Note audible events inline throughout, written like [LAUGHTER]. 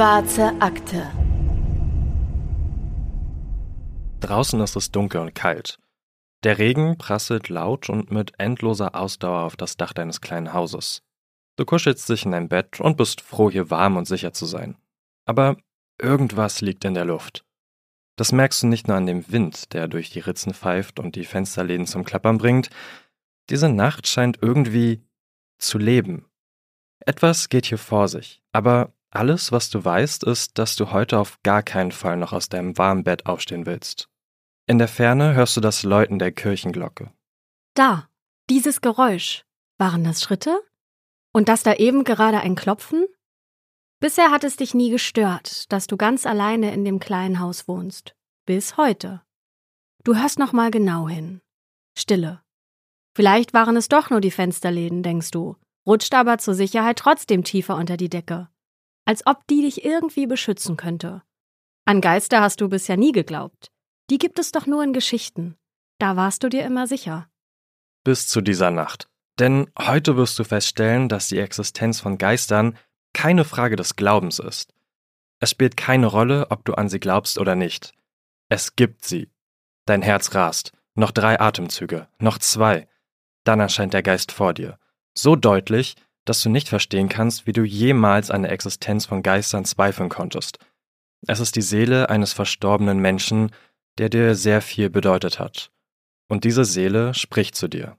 Schwarze Akte. Draußen ist es dunkel und kalt. Der Regen prasselt laut und mit endloser Ausdauer auf das Dach deines kleinen Hauses. Du kuschelst dich in dein Bett und bist froh, hier warm und sicher zu sein. Aber irgendwas liegt in der Luft. Das merkst du nicht nur an dem Wind, der durch die Ritzen pfeift und die Fensterläden zum Klappern bringt. Diese Nacht scheint irgendwie zu leben. Etwas geht hier vor sich, aber alles, was du weißt, ist, dass du heute auf gar keinen Fall noch aus deinem warmen Bett aufstehen willst. In der Ferne hörst du das Läuten der Kirchenglocke. Da, dieses Geräusch. Waren das Schritte? Und das da eben gerade ein Klopfen? Bisher hat es dich nie gestört, dass du ganz alleine in dem kleinen Haus wohnst. Bis heute. Du hörst noch mal genau hin. Stille. Vielleicht waren es doch nur die Fensterläden, denkst du, rutscht aber zur Sicherheit trotzdem tiefer unter die Decke. Als ob die dich irgendwie beschützen könnte. An Geister hast du bisher nie geglaubt. Die gibt es doch nur in Geschichten. Da warst du dir immer sicher. Bis zu dieser Nacht. Denn heute wirst du feststellen, dass die Existenz von Geistern keine Frage des Glaubens ist. Es spielt keine Rolle, ob du an sie glaubst oder nicht. Es gibt sie. Dein Herz rast. Noch drei Atemzüge. Noch zwei. Dann erscheint der Geist vor dir. So deutlich, dass du nicht verstehen kannst, wie du jemals an der Existenz von Geistern zweifeln konntest. Es ist die Seele eines verstorbenen Menschen, der dir sehr viel bedeutet hat. Und diese Seele spricht zu dir.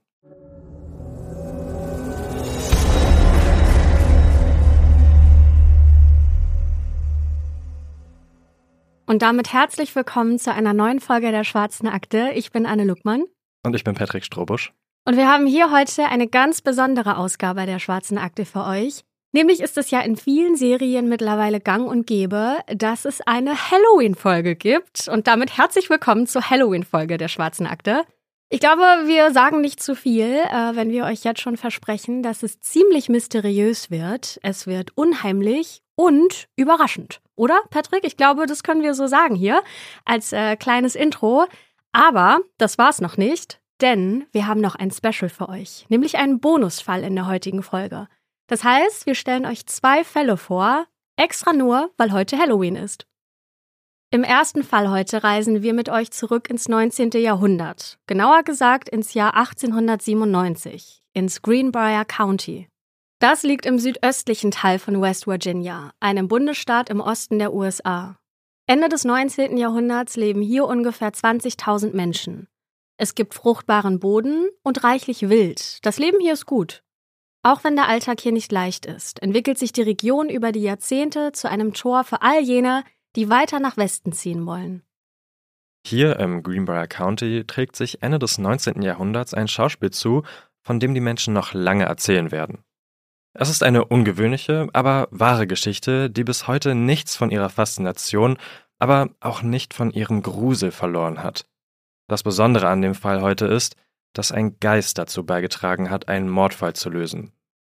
Und damit herzlich willkommen zu einer neuen Folge der Schwarzen Akte. Ich bin Anne Luckmann. Und ich bin Patrick Strobusch. Und wir haben hier heute eine ganz besondere Ausgabe der Schwarzen Akte für euch. Nämlich ist es ja in vielen Serien mittlerweile gang und gäbe, dass es eine Halloween-Folge gibt. Und damit herzlich willkommen zur Halloween-Folge der Schwarzen Akte. Ich glaube, wir sagen nicht zu viel, äh, wenn wir euch jetzt schon versprechen, dass es ziemlich mysteriös wird. Es wird unheimlich und überraschend. Oder, Patrick? Ich glaube, das können wir so sagen hier als äh, kleines Intro. Aber das war's noch nicht, denn wir haben noch ein Special für euch, nämlich einen Bonusfall in der heutigen Folge. Das heißt, wir stellen euch zwei Fälle vor, extra nur, weil heute Halloween ist. Im ersten Fall heute reisen wir mit euch zurück ins 19. Jahrhundert, genauer gesagt ins Jahr 1897, ins Greenbrier County. Das liegt im südöstlichen Teil von West Virginia, einem Bundesstaat im Osten der USA. Ende des 19. Jahrhunderts leben hier ungefähr 20.000 Menschen. Es gibt fruchtbaren Boden und reichlich Wild. Das Leben hier ist gut. Auch wenn der Alltag hier nicht leicht ist, entwickelt sich die Region über die Jahrzehnte zu einem Tor für all jene, die weiter nach Westen ziehen wollen. Hier im Greenbrier County trägt sich Ende des 19. Jahrhunderts ein Schauspiel zu, von dem die Menschen noch lange erzählen werden. Es ist eine ungewöhnliche, aber wahre Geschichte, die bis heute nichts von ihrer Faszination, aber auch nicht von ihrem Grusel verloren hat. Das Besondere an dem Fall heute ist, dass ein Geist dazu beigetragen hat, einen Mordfall zu lösen.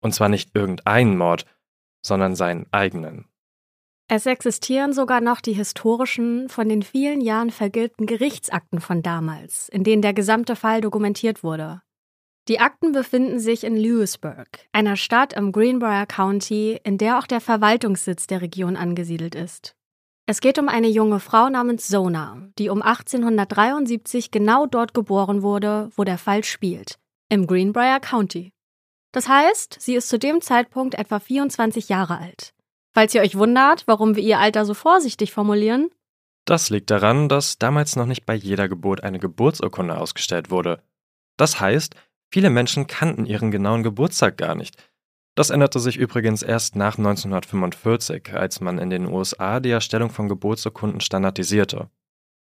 Und zwar nicht irgendeinen Mord, sondern seinen eigenen. Es existieren sogar noch die historischen, von den vielen Jahren vergilbten Gerichtsakten von damals, in denen der gesamte Fall dokumentiert wurde. Die Akten befinden sich in Lewisburg, einer Stadt im Greenbrier County, in der auch der Verwaltungssitz der Region angesiedelt ist. Es geht um eine junge Frau namens Sona, die um 1873 genau dort geboren wurde, wo der Fall spielt, im Greenbrier County. Das heißt, sie ist zu dem Zeitpunkt etwa 24 Jahre alt. Falls ihr euch wundert, warum wir ihr Alter so vorsichtig formulieren, das liegt daran, dass damals noch nicht bei jeder Geburt eine Geburtsurkunde ausgestellt wurde. Das heißt, Viele Menschen kannten ihren genauen Geburtstag gar nicht. Das änderte sich übrigens erst nach 1945, als man in den USA die Erstellung von Geburtsurkunden standardisierte.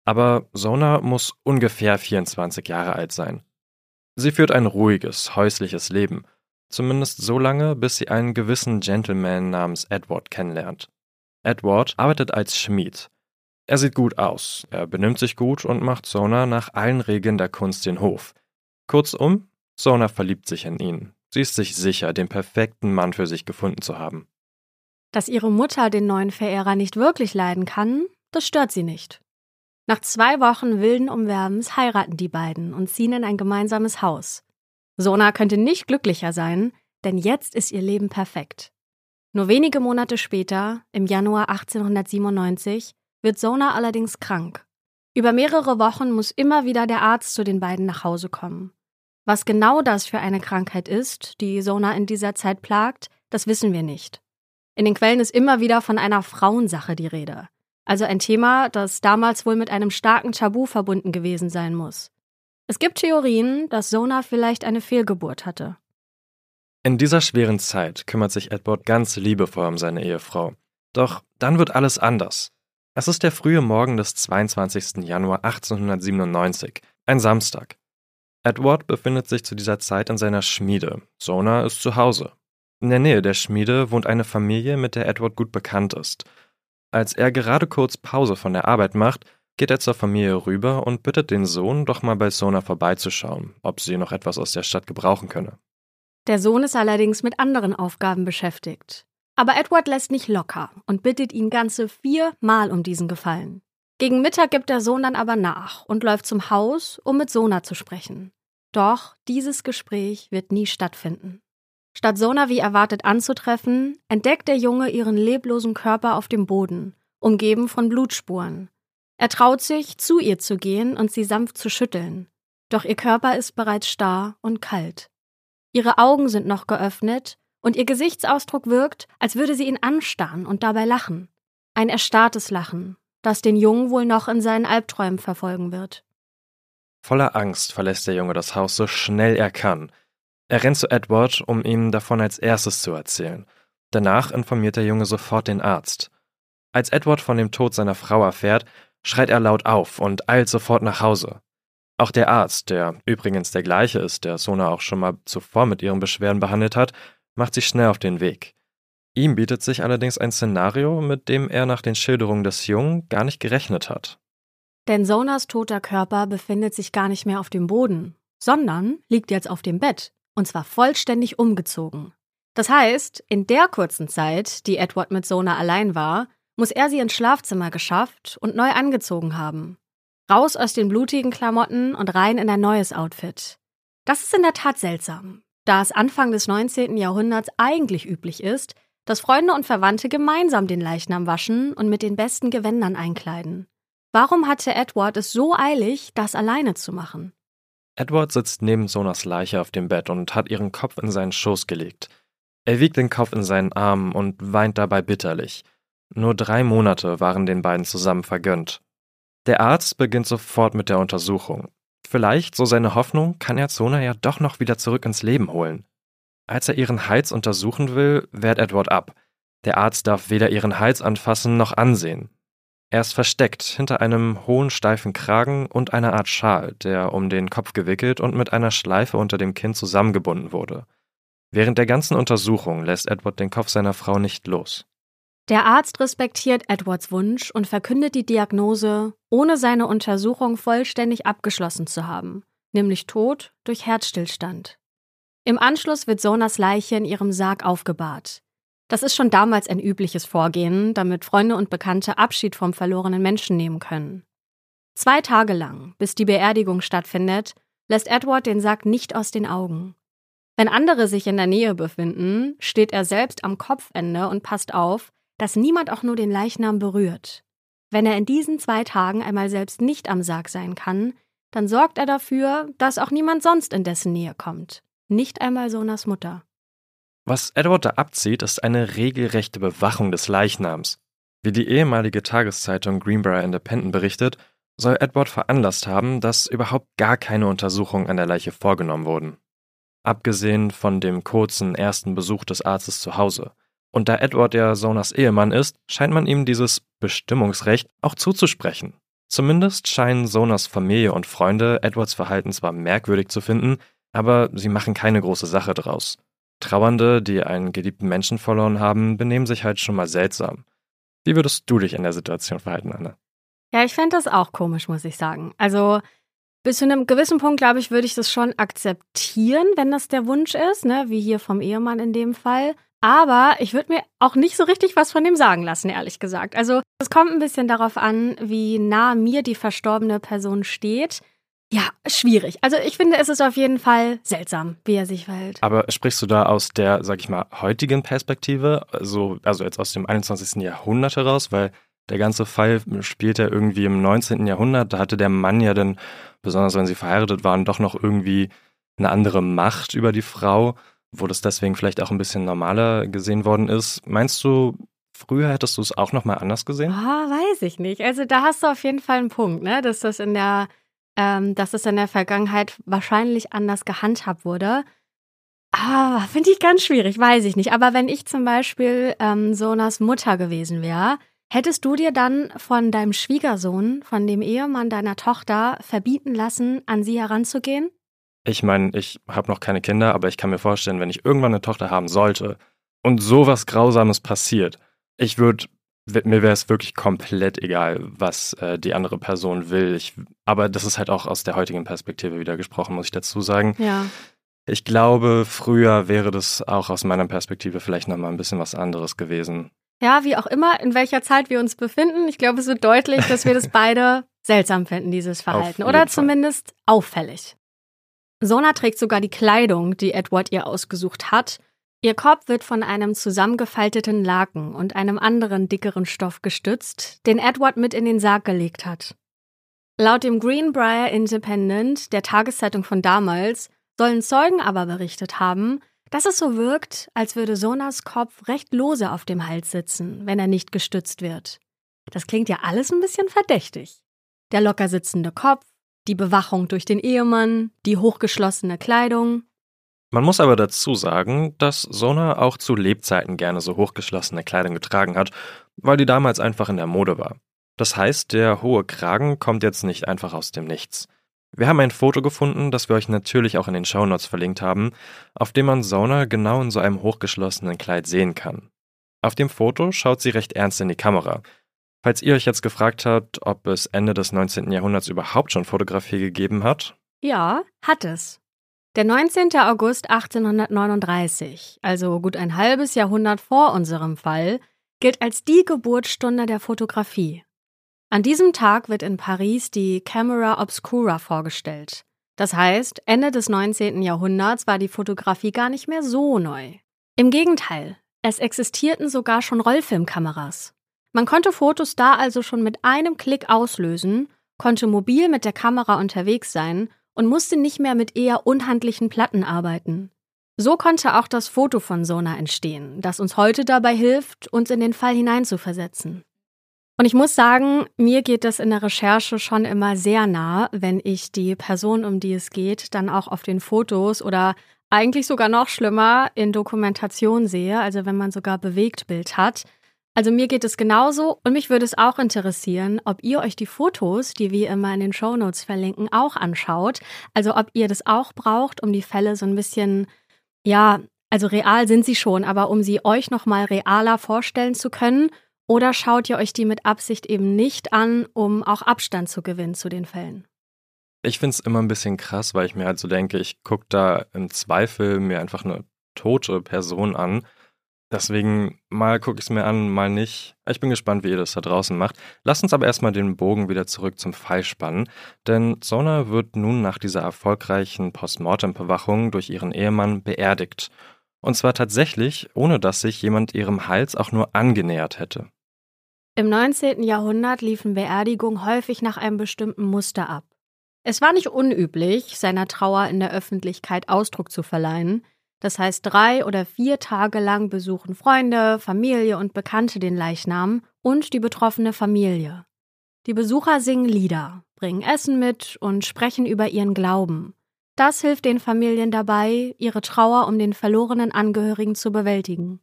Aber Sona muss ungefähr 24 Jahre alt sein. Sie führt ein ruhiges, häusliches Leben, zumindest so lange, bis sie einen gewissen Gentleman namens Edward kennenlernt. Edward arbeitet als Schmied. Er sieht gut aus, er benimmt sich gut und macht Sona nach allen Regeln der Kunst den Hof. Kurzum, Sona verliebt sich in ihn. Sie ist sich sicher, den perfekten Mann für sich gefunden zu haben. Dass ihre Mutter den neuen Verehrer nicht wirklich leiden kann, das stört sie nicht. Nach zwei Wochen wilden Umwerbens heiraten die beiden und ziehen in ein gemeinsames Haus. Sona könnte nicht glücklicher sein, denn jetzt ist ihr Leben perfekt. Nur wenige Monate später, im Januar 1897, wird Sona allerdings krank. Über mehrere Wochen muss immer wieder der Arzt zu den beiden nach Hause kommen. Was genau das für eine Krankheit ist, die Sona in dieser Zeit plagt, das wissen wir nicht. In den Quellen ist immer wieder von einer Frauensache die Rede. Also ein Thema, das damals wohl mit einem starken Tabu verbunden gewesen sein muss. Es gibt Theorien, dass Sona vielleicht eine Fehlgeburt hatte. In dieser schweren Zeit kümmert sich Edward ganz liebevoll um seine Ehefrau. Doch dann wird alles anders. Es ist der frühe Morgen des 22. Januar 1897, ein Samstag. Edward befindet sich zu dieser Zeit in seiner Schmiede. Sona ist zu Hause. In der Nähe der Schmiede wohnt eine Familie, mit der Edward gut bekannt ist. Als er gerade kurz Pause von der Arbeit macht, geht er zur Familie rüber und bittet den Sohn, doch mal bei Sona vorbeizuschauen, ob sie noch etwas aus der Stadt gebrauchen könne. Der Sohn ist allerdings mit anderen Aufgaben beschäftigt. Aber Edward lässt nicht locker und bittet ihn ganze viermal um diesen Gefallen. Gegen Mittag gibt der Sohn dann aber nach und läuft zum Haus, um mit Sona zu sprechen. Doch dieses Gespräch wird nie stattfinden. Statt Sona wie erwartet anzutreffen, entdeckt der Junge ihren leblosen Körper auf dem Boden, umgeben von Blutspuren. Er traut sich, zu ihr zu gehen und sie sanft zu schütteln. Doch ihr Körper ist bereits starr und kalt. Ihre Augen sind noch geöffnet und ihr Gesichtsausdruck wirkt, als würde sie ihn anstarren und dabei lachen. Ein erstarrtes Lachen, das den Jungen wohl noch in seinen Albträumen verfolgen wird. Voller Angst verlässt der Junge das Haus so schnell er kann – er rennt zu Edward, um ihm davon als erstes zu erzählen. Danach informiert der Junge sofort den Arzt. Als Edward von dem Tod seiner Frau erfährt, schreit er laut auf und eilt sofort nach Hause. Auch der Arzt, der übrigens der gleiche ist, der Sona auch schon mal zuvor mit ihren Beschwerden behandelt hat, macht sich schnell auf den Weg. Ihm bietet sich allerdings ein Szenario, mit dem er nach den Schilderungen des Jungen gar nicht gerechnet hat. Denn Sonas toter Körper befindet sich gar nicht mehr auf dem Boden, sondern liegt jetzt auf dem Bett und zwar vollständig umgezogen. Das heißt, in der kurzen Zeit, die Edward mit Sona allein war, muss er sie ins Schlafzimmer geschafft und neu angezogen haben. Raus aus den blutigen Klamotten und rein in ein neues Outfit. Das ist in der Tat seltsam, da es Anfang des 19. Jahrhunderts eigentlich üblich ist, dass Freunde und Verwandte gemeinsam den Leichnam waschen und mit den besten Gewändern einkleiden. Warum hatte Edward es so eilig, das alleine zu machen? Edward sitzt neben Sonas Leiche auf dem Bett und hat ihren Kopf in seinen Schoß gelegt. Er wiegt den Kopf in seinen Armen und weint dabei bitterlich. Nur drei Monate waren den beiden zusammen vergönnt. Der Arzt beginnt sofort mit der Untersuchung. Vielleicht, so seine Hoffnung, kann er Zona ja doch noch wieder zurück ins Leben holen. Als er ihren Hals untersuchen will, wehrt Edward ab. Der Arzt darf weder ihren Hals anfassen noch ansehen. Er ist versteckt hinter einem hohen steifen Kragen und einer Art Schal, der um den Kopf gewickelt und mit einer Schleife unter dem Kinn zusammengebunden wurde. Während der ganzen Untersuchung lässt Edward den Kopf seiner Frau nicht los. Der Arzt respektiert Edwards Wunsch und verkündet die Diagnose, ohne seine Untersuchung vollständig abgeschlossen zu haben, nämlich Tod durch Herzstillstand. Im Anschluss wird Sonas Leiche in ihrem Sarg aufgebahrt. Das ist schon damals ein übliches Vorgehen, damit Freunde und Bekannte Abschied vom verlorenen Menschen nehmen können. Zwei Tage lang, bis die Beerdigung stattfindet, lässt Edward den Sack nicht aus den Augen. Wenn andere sich in der Nähe befinden, steht er selbst am Kopfende und passt auf, dass niemand auch nur den Leichnam berührt. Wenn er in diesen zwei Tagen einmal selbst nicht am Sarg sein kann, dann sorgt er dafür, dass auch niemand sonst in dessen Nähe kommt. Nicht einmal Sonas Mutter. Was Edward da abzieht, ist eine regelrechte Bewachung des Leichnams. Wie die ehemalige Tageszeitung Greenbrier Independent berichtet, soll Edward veranlasst haben, dass überhaupt gar keine Untersuchungen an der Leiche vorgenommen wurden. Abgesehen von dem kurzen ersten Besuch des Arztes zu Hause. Und da Edward der Sonas Ehemann ist, scheint man ihm dieses Bestimmungsrecht auch zuzusprechen. Zumindest scheinen Sonas Familie und Freunde Edwards Verhalten zwar merkwürdig zu finden, aber sie machen keine große Sache draus. Trauernde, die einen geliebten Menschen verloren haben, benehmen sich halt schon mal seltsam. Wie würdest du dich in der Situation verhalten, Anne? Ja, ich fände das auch komisch, muss ich sagen. Also bis zu einem gewissen Punkt, glaube ich, würde ich das schon akzeptieren, wenn das der Wunsch ist, ne? wie hier vom Ehemann in dem Fall. Aber ich würde mir auch nicht so richtig was von dem sagen lassen, ehrlich gesagt. Also es kommt ein bisschen darauf an, wie nah mir die verstorbene Person steht. Ja, schwierig. Also ich finde, es ist auf jeden Fall seltsam, wie er sich verhält. Aber sprichst du da aus der, sag ich mal, heutigen Perspektive, also, also jetzt aus dem 21. Jahrhundert heraus, weil der ganze Fall spielt ja irgendwie im 19. Jahrhundert, da hatte der Mann ja dann, besonders wenn sie verheiratet waren, doch noch irgendwie eine andere Macht über die Frau, wo das deswegen vielleicht auch ein bisschen normaler gesehen worden ist. Meinst du, früher hättest du es auch nochmal anders gesehen? Ah, weiß ich nicht. Also da hast du auf jeden Fall einen Punkt, ne? Dass das in der, ähm, dass das in der Vergangenheit wahrscheinlich anders gehandhabt wurde. Ah, finde ich ganz schwierig, weiß ich nicht. Aber wenn ich zum Beispiel ähm, Sonas Mutter gewesen wäre, hättest du dir dann von deinem Schwiegersohn, von dem Ehemann deiner Tochter, verbieten lassen, an sie heranzugehen? Ich meine, ich habe noch keine Kinder, aber ich kann mir vorstellen, wenn ich irgendwann eine Tochter haben sollte und sowas Grausames passiert, ich würde, mir wäre es wirklich komplett egal, was äh, die andere Person will. Ich, aber das ist halt auch aus der heutigen Perspektive wieder gesprochen, muss ich dazu sagen. Ja. Ich glaube, früher wäre das auch aus meiner Perspektive vielleicht nochmal ein bisschen was anderes gewesen. Ja, wie auch immer, in welcher Zeit wir uns befinden. Ich glaube, es wird deutlich, dass wir das beide [LAUGHS] seltsam finden, dieses Verhalten. Oder zumindest auffällig. Sona trägt sogar die Kleidung, die Edward ihr ausgesucht hat. Ihr Kopf wird von einem zusammengefalteten Laken und einem anderen dickeren Stoff gestützt, den Edward mit in den Sarg gelegt hat. Laut dem Greenbrier Independent, der Tageszeitung von damals, sollen Zeugen aber berichtet haben, dass es so wirkt, als würde Sonas Kopf recht lose auf dem Hals sitzen, wenn er nicht gestützt wird. Das klingt ja alles ein bisschen verdächtig. Der locker sitzende Kopf, die Bewachung durch den Ehemann, die hochgeschlossene Kleidung. Man muss aber dazu sagen, dass Sona auch zu Lebzeiten gerne so hochgeschlossene Kleidung getragen hat, weil die damals einfach in der Mode war. Das heißt, der hohe Kragen kommt jetzt nicht einfach aus dem Nichts. Wir haben ein Foto gefunden, das wir euch natürlich auch in den Shownotes verlinkt haben, auf dem man Sona genau in so einem hochgeschlossenen Kleid sehen kann. Auf dem Foto schaut sie recht ernst in die Kamera, Falls ihr euch jetzt gefragt habt, ob es Ende des 19. Jahrhunderts überhaupt schon Fotografie gegeben hat? Ja, hat es. Der 19. August 1839, also gut ein halbes Jahrhundert vor unserem Fall, gilt als die Geburtsstunde der Fotografie. An diesem Tag wird in Paris die Camera Obscura vorgestellt. Das heißt, Ende des 19. Jahrhunderts war die Fotografie gar nicht mehr so neu. Im Gegenteil, es existierten sogar schon Rollfilmkameras. Man konnte Fotos da also schon mit einem Klick auslösen, konnte mobil mit der Kamera unterwegs sein und musste nicht mehr mit eher unhandlichen Platten arbeiten. So konnte auch das Foto von Sona entstehen, das uns heute dabei hilft, uns in den Fall hineinzuversetzen. Und ich muss sagen, mir geht das in der Recherche schon immer sehr nah, wenn ich die Person, um die es geht, dann auch auf den Fotos oder eigentlich sogar noch schlimmer in Dokumentation sehe, also wenn man sogar Bewegtbild hat. Also mir geht es genauso und mich würde es auch interessieren, ob ihr euch die Fotos, die wir immer in den Show Notes verlinken, auch anschaut. Also ob ihr das auch braucht, um die Fälle so ein bisschen, ja, also real sind sie schon, aber um sie euch nochmal realer vorstellen zu können. Oder schaut ihr euch die mit Absicht eben nicht an, um auch Abstand zu gewinnen zu den Fällen? Ich finde es immer ein bisschen krass, weil ich mir halt so denke, ich gucke da im Zweifel mir einfach eine tote Person an Deswegen mal gucke ich es mir an, mal nicht. Ich bin gespannt, wie ihr das da draußen macht. Lasst uns aber erstmal den Bogen wieder zurück zum Fall spannen, denn Sona wird nun nach dieser erfolgreichen Postmortem-Bewachung durch ihren Ehemann beerdigt. Und zwar tatsächlich, ohne dass sich jemand ihrem Hals auch nur angenähert hätte. Im 19. Jahrhundert liefen Beerdigungen häufig nach einem bestimmten Muster ab. Es war nicht unüblich, seiner Trauer in der Öffentlichkeit Ausdruck zu verleihen, das heißt, drei oder vier Tage lang besuchen Freunde, Familie und Bekannte den Leichnam und die betroffene Familie. Die Besucher singen Lieder, bringen Essen mit und sprechen über ihren Glauben. Das hilft den Familien dabei, ihre Trauer um den verlorenen Angehörigen zu bewältigen.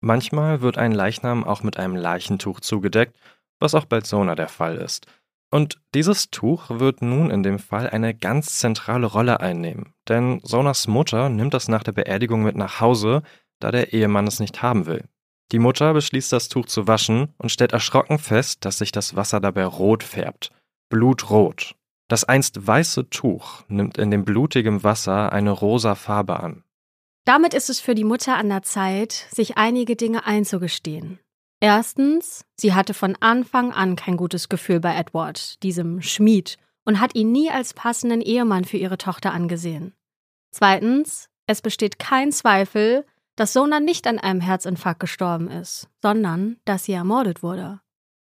Manchmal wird ein Leichnam auch mit einem Leichentuch zugedeckt, was auch bei Zona der Fall ist. Und dieses Tuch wird nun in dem Fall eine ganz zentrale Rolle einnehmen, denn Sonas Mutter nimmt das nach der Beerdigung mit nach Hause, da der Ehemann es nicht haben will. Die Mutter beschließt, das Tuch zu waschen und stellt erschrocken fest, dass sich das Wasser dabei rot färbt. Blutrot. Das einst weiße Tuch nimmt in dem blutigen Wasser eine rosa Farbe an. Damit ist es für die Mutter an der Zeit, sich einige Dinge einzugestehen. Erstens, sie hatte von Anfang an kein gutes Gefühl bei Edward, diesem Schmied, und hat ihn nie als passenden Ehemann für ihre Tochter angesehen. Zweitens, es besteht kein Zweifel, dass Sona nicht an einem Herzinfarkt gestorben ist, sondern dass sie ermordet wurde.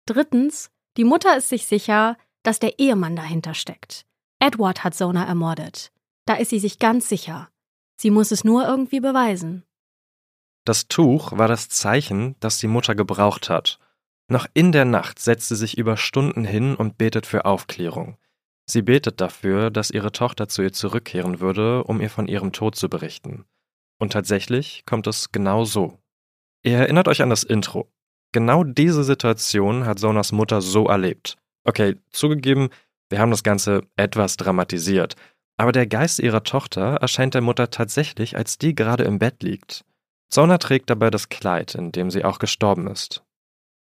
Drittens, die Mutter ist sich sicher, dass der Ehemann dahinter steckt. Edward hat Sona ermordet. Da ist sie sich ganz sicher. Sie muss es nur irgendwie beweisen. Das Tuch war das Zeichen, das die Mutter gebraucht hat. Noch in der Nacht setzt sie sich über Stunden hin und betet für Aufklärung. Sie betet dafür, dass ihre Tochter zu ihr zurückkehren würde, um ihr von ihrem Tod zu berichten. Und tatsächlich kommt es genau so. Ihr erinnert euch an das Intro. Genau diese Situation hat Sonas Mutter so erlebt. Okay, zugegeben, wir haben das Ganze etwas dramatisiert, aber der Geist ihrer Tochter erscheint der Mutter tatsächlich, als die gerade im Bett liegt. Sona trägt dabei das Kleid, in dem sie auch gestorben ist.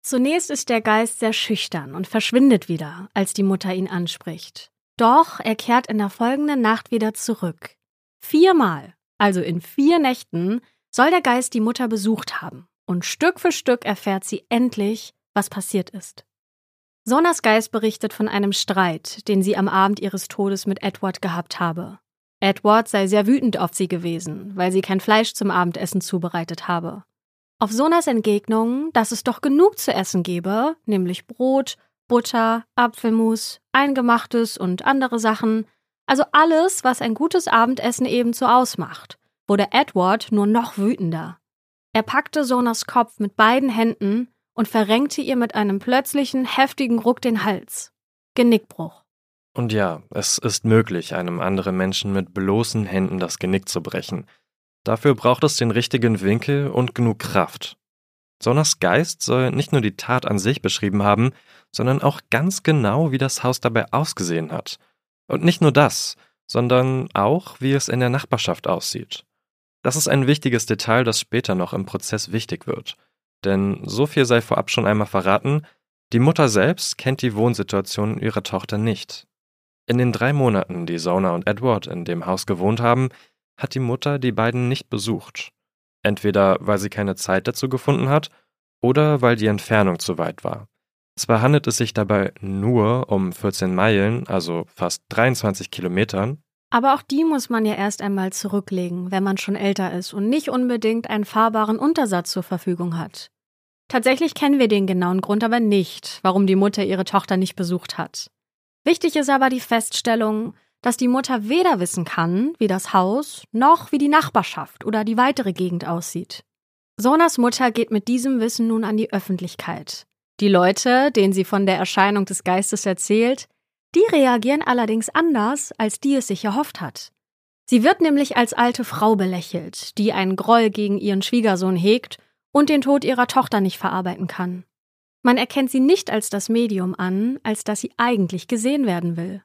Zunächst ist der Geist sehr schüchtern und verschwindet wieder, als die Mutter ihn anspricht. Doch er kehrt in der folgenden Nacht wieder zurück. Viermal, also in vier Nächten, soll der Geist die Mutter besucht haben, und Stück für Stück erfährt sie endlich, was passiert ist. Sonas Geist berichtet von einem Streit, den sie am Abend ihres Todes mit Edward gehabt habe. Edward sei sehr wütend auf sie gewesen, weil sie kein Fleisch zum Abendessen zubereitet habe. Auf Sonas Entgegnung, dass es doch genug zu essen gebe, nämlich Brot, Butter, Apfelmus, Eingemachtes und andere Sachen, also alles, was ein gutes Abendessen ebenso ausmacht, wurde Edward nur noch wütender. Er packte Sonas Kopf mit beiden Händen und verrenkte ihr mit einem plötzlichen, heftigen Ruck den Hals. Genickbruch. Und ja, es ist möglich, einem anderen Menschen mit bloßen Händen das Genick zu brechen. Dafür braucht es den richtigen Winkel und genug Kraft. Sonas Geist soll nicht nur die Tat an sich beschrieben haben, sondern auch ganz genau, wie das Haus dabei ausgesehen hat. Und nicht nur das, sondern auch, wie es in der Nachbarschaft aussieht. Das ist ein wichtiges Detail, das später noch im Prozess wichtig wird. Denn so viel sei vorab schon einmal verraten, die Mutter selbst kennt die Wohnsituation ihrer Tochter nicht. In den drei Monaten, die Sona und Edward in dem Haus gewohnt haben, hat die Mutter die beiden nicht besucht. Entweder weil sie keine Zeit dazu gefunden hat oder weil die Entfernung zu weit war. Zwar handelt es sich dabei nur um 14 Meilen, also fast 23 Kilometern, aber auch die muss man ja erst einmal zurücklegen, wenn man schon älter ist und nicht unbedingt einen fahrbaren Untersatz zur Verfügung hat. Tatsächlich kennen wir den genauen Grund aber nicht, warum die Mutter ihre Tochter nicht besucht hat. Wichtig ist aber die Feststellung, dass die Mutter weder wissen kann, wie das Haus, noch wie die Nachbarschaft oder die weitere Gegend aussieht. Sonas Mutter geht mit diesem Wissen nun an die Öffentlichkeit. Die Leute, denen sie von der Erscheinung des Geistes erzählt, die reagieren allerdings anders, als die es sich erhofft hat. Sie wird nämlich als alte Frau belächelt, die einen Groll gegen ihren Schwiegersohn hegt und den Tod ihrer Tochter nicht verarbeiten kann. Man erkennt sie nicht als das Medium an, als dass sie eigentlich gesehen werden will.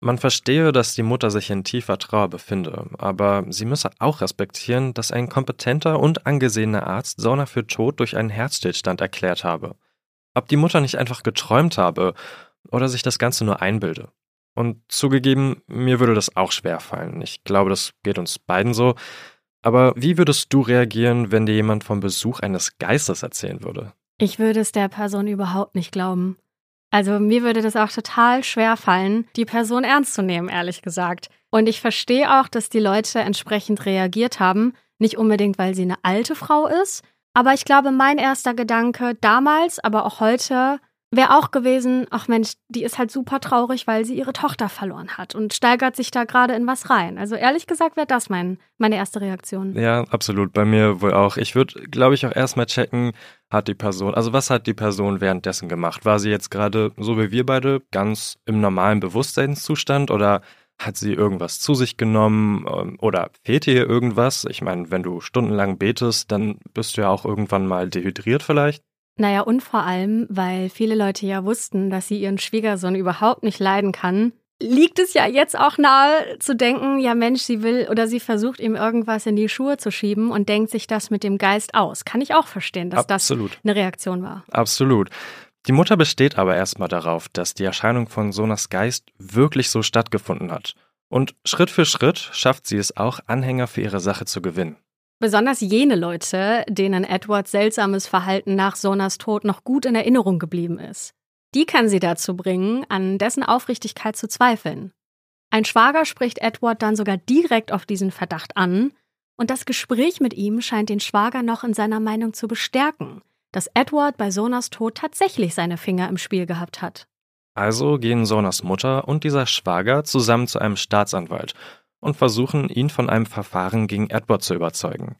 Man verstehe, dass die Mutter sich in tiefer Trauer befinde, aber sie müsse auch respektieren, dass ein kompetenter und angesehener Arzt Sauna für tot durch einen Herzstillstand erklärt habe. Ob die Mutter nicht einfach geträumt habe oder sich das Ganze nur einbilde. Und zugegeben, mir würde das auch schwer fallen. Ich glaube, das geht uns beiden so. Aber wie würdest du reagieren, wenn dir jemand vom Besuch eines Geistes erzählen würde? Ich würde es der Person überhaupt nicht glauben. Also mir würde das auch total schwer fallen, die Person ernst zu nehmen, ehrlich gesagt. Und ich verstehe auch, dass die Leute entsprechend reagiert haben. Nicht unbedingt, weil sie eine alte Frau ist. Aber ich glaube, mein erster Gedanke damals, aber auch heute, wäre auch gewesen, ach Mensch, die ist halt super traurig, weil sie ihre Tochter verloren hat und steigert sich da gerade in was rein. Also ehrlich gesagt wäre das mein, meine erste Reaktion. Ja, absolut. Bei mir wohl auch. Ich würde, glaube ich, auch erstmal checken, hat die Person, also was hat die Person währenddessen gemacht? War sie jetzt gerade, so wie wir beide, ganz im normalen Bewusstseinszustand oder hat sie irgendwas zu sich genommen ähm, oder fehlt ihr irgendwas? Ich meine, wenn du stundenlang betest, dann bist du ja auch irgendwann mal dehydriert vielleicht. Naja, und vor allem, weil viele Leute ja wussten, dass sie ihren Schwiegersohn überhaupt nicht leiden kann, liegt es ja jetzt auch nahe zu denken, ja Mensch, sie will oder sie versucht ihm irgendwas in die Schuhe zu schieben und denkt sich das mit dem Geist aus. Kann ich auch verstehen, dass Absolut. das eine Reaktion war. Absolut. Die Mutter besteht aber erstmal darauf, dass die Erscheinung von Sonas Geist wirklich so stattgefunden hat. Und Schritt für Schritt schafft sie es auch, Anhänger für ihre Sache zu gewinnen. Besonders jene Leute, denen Edwards seltsames Verhalten nach Sonas Tod noch gut in Erinnerung geblieben ist. Die kann sie dazu bringen, an dessen Aufrichtigkeit zu zweifeln. Ein Schwager spricht Edward dann sogar direkt auf diesen Verdacht an, und das Gespräch mit ihm scheint den Schwager noch in seiner Meinung zu bestärken, dass Edward bei Sonas Tod tatsächlich seine Finger im Spiel gehabt hat. Also gehen Sonas Mutter und dieser Schwager zusammen zu einem Staatsanwalt und versuchen, ihn von einem Verfahren gegen Edward zu überzeugen.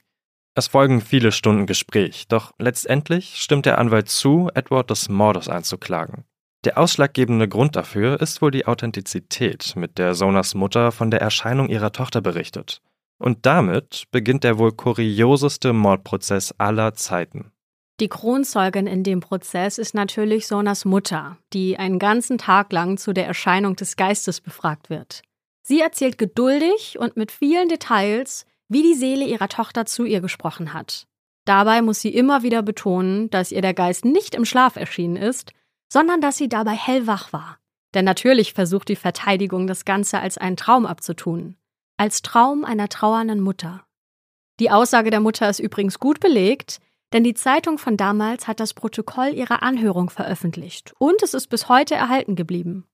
Es folgen viele Stunden Gespräch, doch letztendlich stimmt der Anwalt zu, Edward des Mordes einzuklagen. Der ausschlaggebende Grund dafür ist wohl die Authentizität, mit der Sonas Mutter von der Erscheinung ihrer Tochter berichtet. Und damit beginnt der wohl kurioseste Mordprozess aller Zeiten. Die Kronzeugin in dem Prozess ist natürlich Sonas Mutter, die einen ganzen Tag lang zu der Erscheinung des Geistes befragt wird. Sie erzählt geduldig und mit vielen Details, wie die Seele ihrer Tochter zu ihr gesprochen hat. Dabei muss sie immer wieder betonen, dass ihr der Geist nicht im Schlaf erschienen ist, sondern dass sie dabei hellwach war. Denn natürlich versucht die Verteidigung das Ganze als einen Traum abzutun. Als Traum einer trauernden Mutter. Die Aussage der Mutter ist übrigens gut belegt, denn die Zeitung von damals hat das Protokoll ihrer Anhörung veröffentlicht und es ist bis heute erhalten geblieben.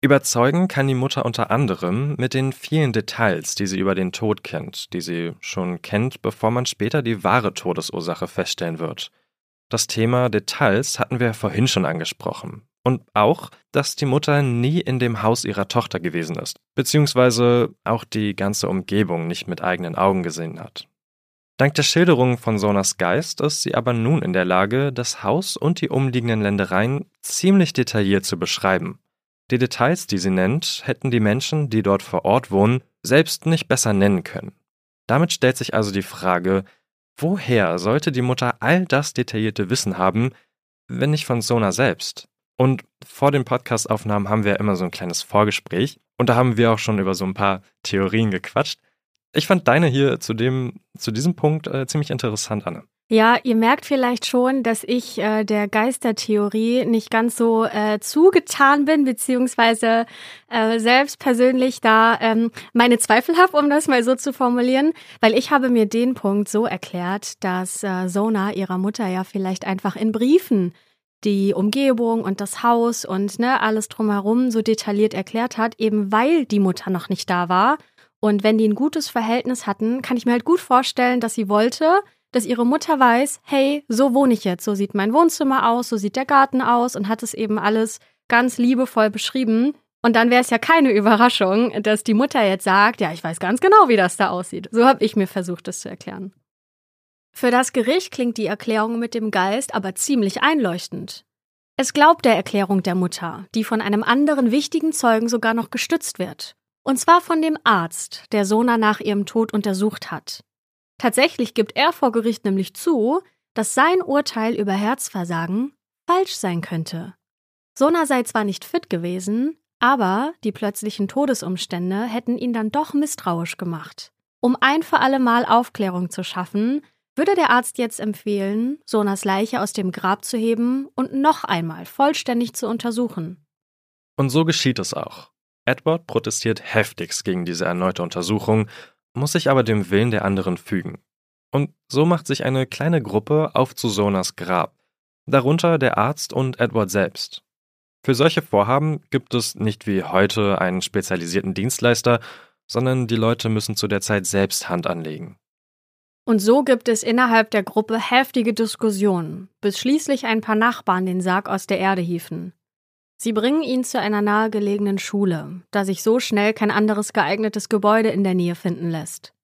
Überzeugen kann die Mutter unter anderem mit den vielen Details, die sie über den Tod kennt, die sie schon kennt, bevor man später die wahre Todesursache feststellen wird. Das Thema Details hatten wir vorhin schon angesprochen. Und auch, dass die Mutter nie in dem Haus ihrer Tochter gewesen ist, beziehungsweise auch die ganze Umgebung nicht mit eigenen Augen gesehen hat. Dank der Schilderungen von Sonas Geist ist sie aber nun in der Lage, das Haus und die umliegenden Ländereien ziemlich detailliert zu beschreiben. Die Details, die sie nennt, hätten die Menschen, die dort vor Ort wohnen, selbst nicht besser nennen können. Damit stellt sich also die Frage, woher sollte die Mutter all das detaillierte Wissen haben, wenn nicht von Sona selbst? Und vor den Podcastaufnahmen haben wir immer so ein kleines Vorgespräch und da haben wir auch schon über so ein paar Theorien gequatscht. Ich fand deine hier zu, dem, zu diesem Punkt äh, ziemlich interessant, Anne. Ja, ihr merkt vielleicht schon, dass ich äh, der Geistertheorie nicht ganz so äh, zugetan bin, beziehungsweise äh, selbst persönlich da ähm, meine Zweifel habe, um das mal so zu formulieren, weil ich habe mir den Punkt so erklärt, dass äh, Sona ihrer Mutter ja vielleicht einfach in Briefen die Umgebung und das Haus und ne, alles drumherum so detailliert erklärt hat, eben weil die Mutter noch nicht da war. Und wenn die ein gutes Verhältnis hatten, kann ich mir halt gut vorstellen, dass sie wollte, dass ihre Mutter weiß, hey, so wohne ich jetzt, so sieht mein Wohnzimmer aus, so sieht der Garten aus und hat es eben alles ganz liebevoll beschrieben. Und dann wäre es ja keine Überraschung, dass die Mutter jetzt sagt, ja, ich weiß ganz genau, wie das da aussieht. So habe ich mir versucht, das zu erklären. Für das Gericht klingt die Erklärung mit dem Geist aber ziemlich einleuchtend. Es glaubt der Erklärung der Mutter, die von einem anderen wichtigen Zeugen sogar noch gestützt wird. Und zwar von dem Arzt, der Sona nach ihrem Tod untersucht hat. Tatsächlich gibt er vor Gericht nämlich zu, dass sein Urteil über Herzversagen falsch sein könnte. Sona sei zwar nicht fit gewesen, aber die plötzlichen Todesumstände hätten ihn dann doch misstrauisch gemacht. Um ein für alle Mal Aufklärung zu schaffen, würde der Arzt jetzt empfehlen, Sonas Leiche aus dem Grab zu heben und noch einmal vollständig zu untersuchen. Und so geschieht es auch. Edward protestiert heftigst gegen diese erneute Untersuchung muss sich aber dem Willen der anderen fügen. Und so macht sich eine kleine Gruppe auf zu Sonas Grab, darunter der Arzt und Edward selbst. Für solche Vorhaben gibt es nicht wie heute einen spezialisierten Dienstleister, sondern die Leute müssen zu der Zeit selbst Hand anlegen. Und so gibt es innerhalb der Gruppe heftige Diskussionen, bis schließlich ein paar Nachbarn den Sarg aus der Erde hieven. Sie bringen ihn zu einer nahegelegenen Schule, da sich so schnell kein anderes geeignetes Gebäude in der Nähe finden lässt.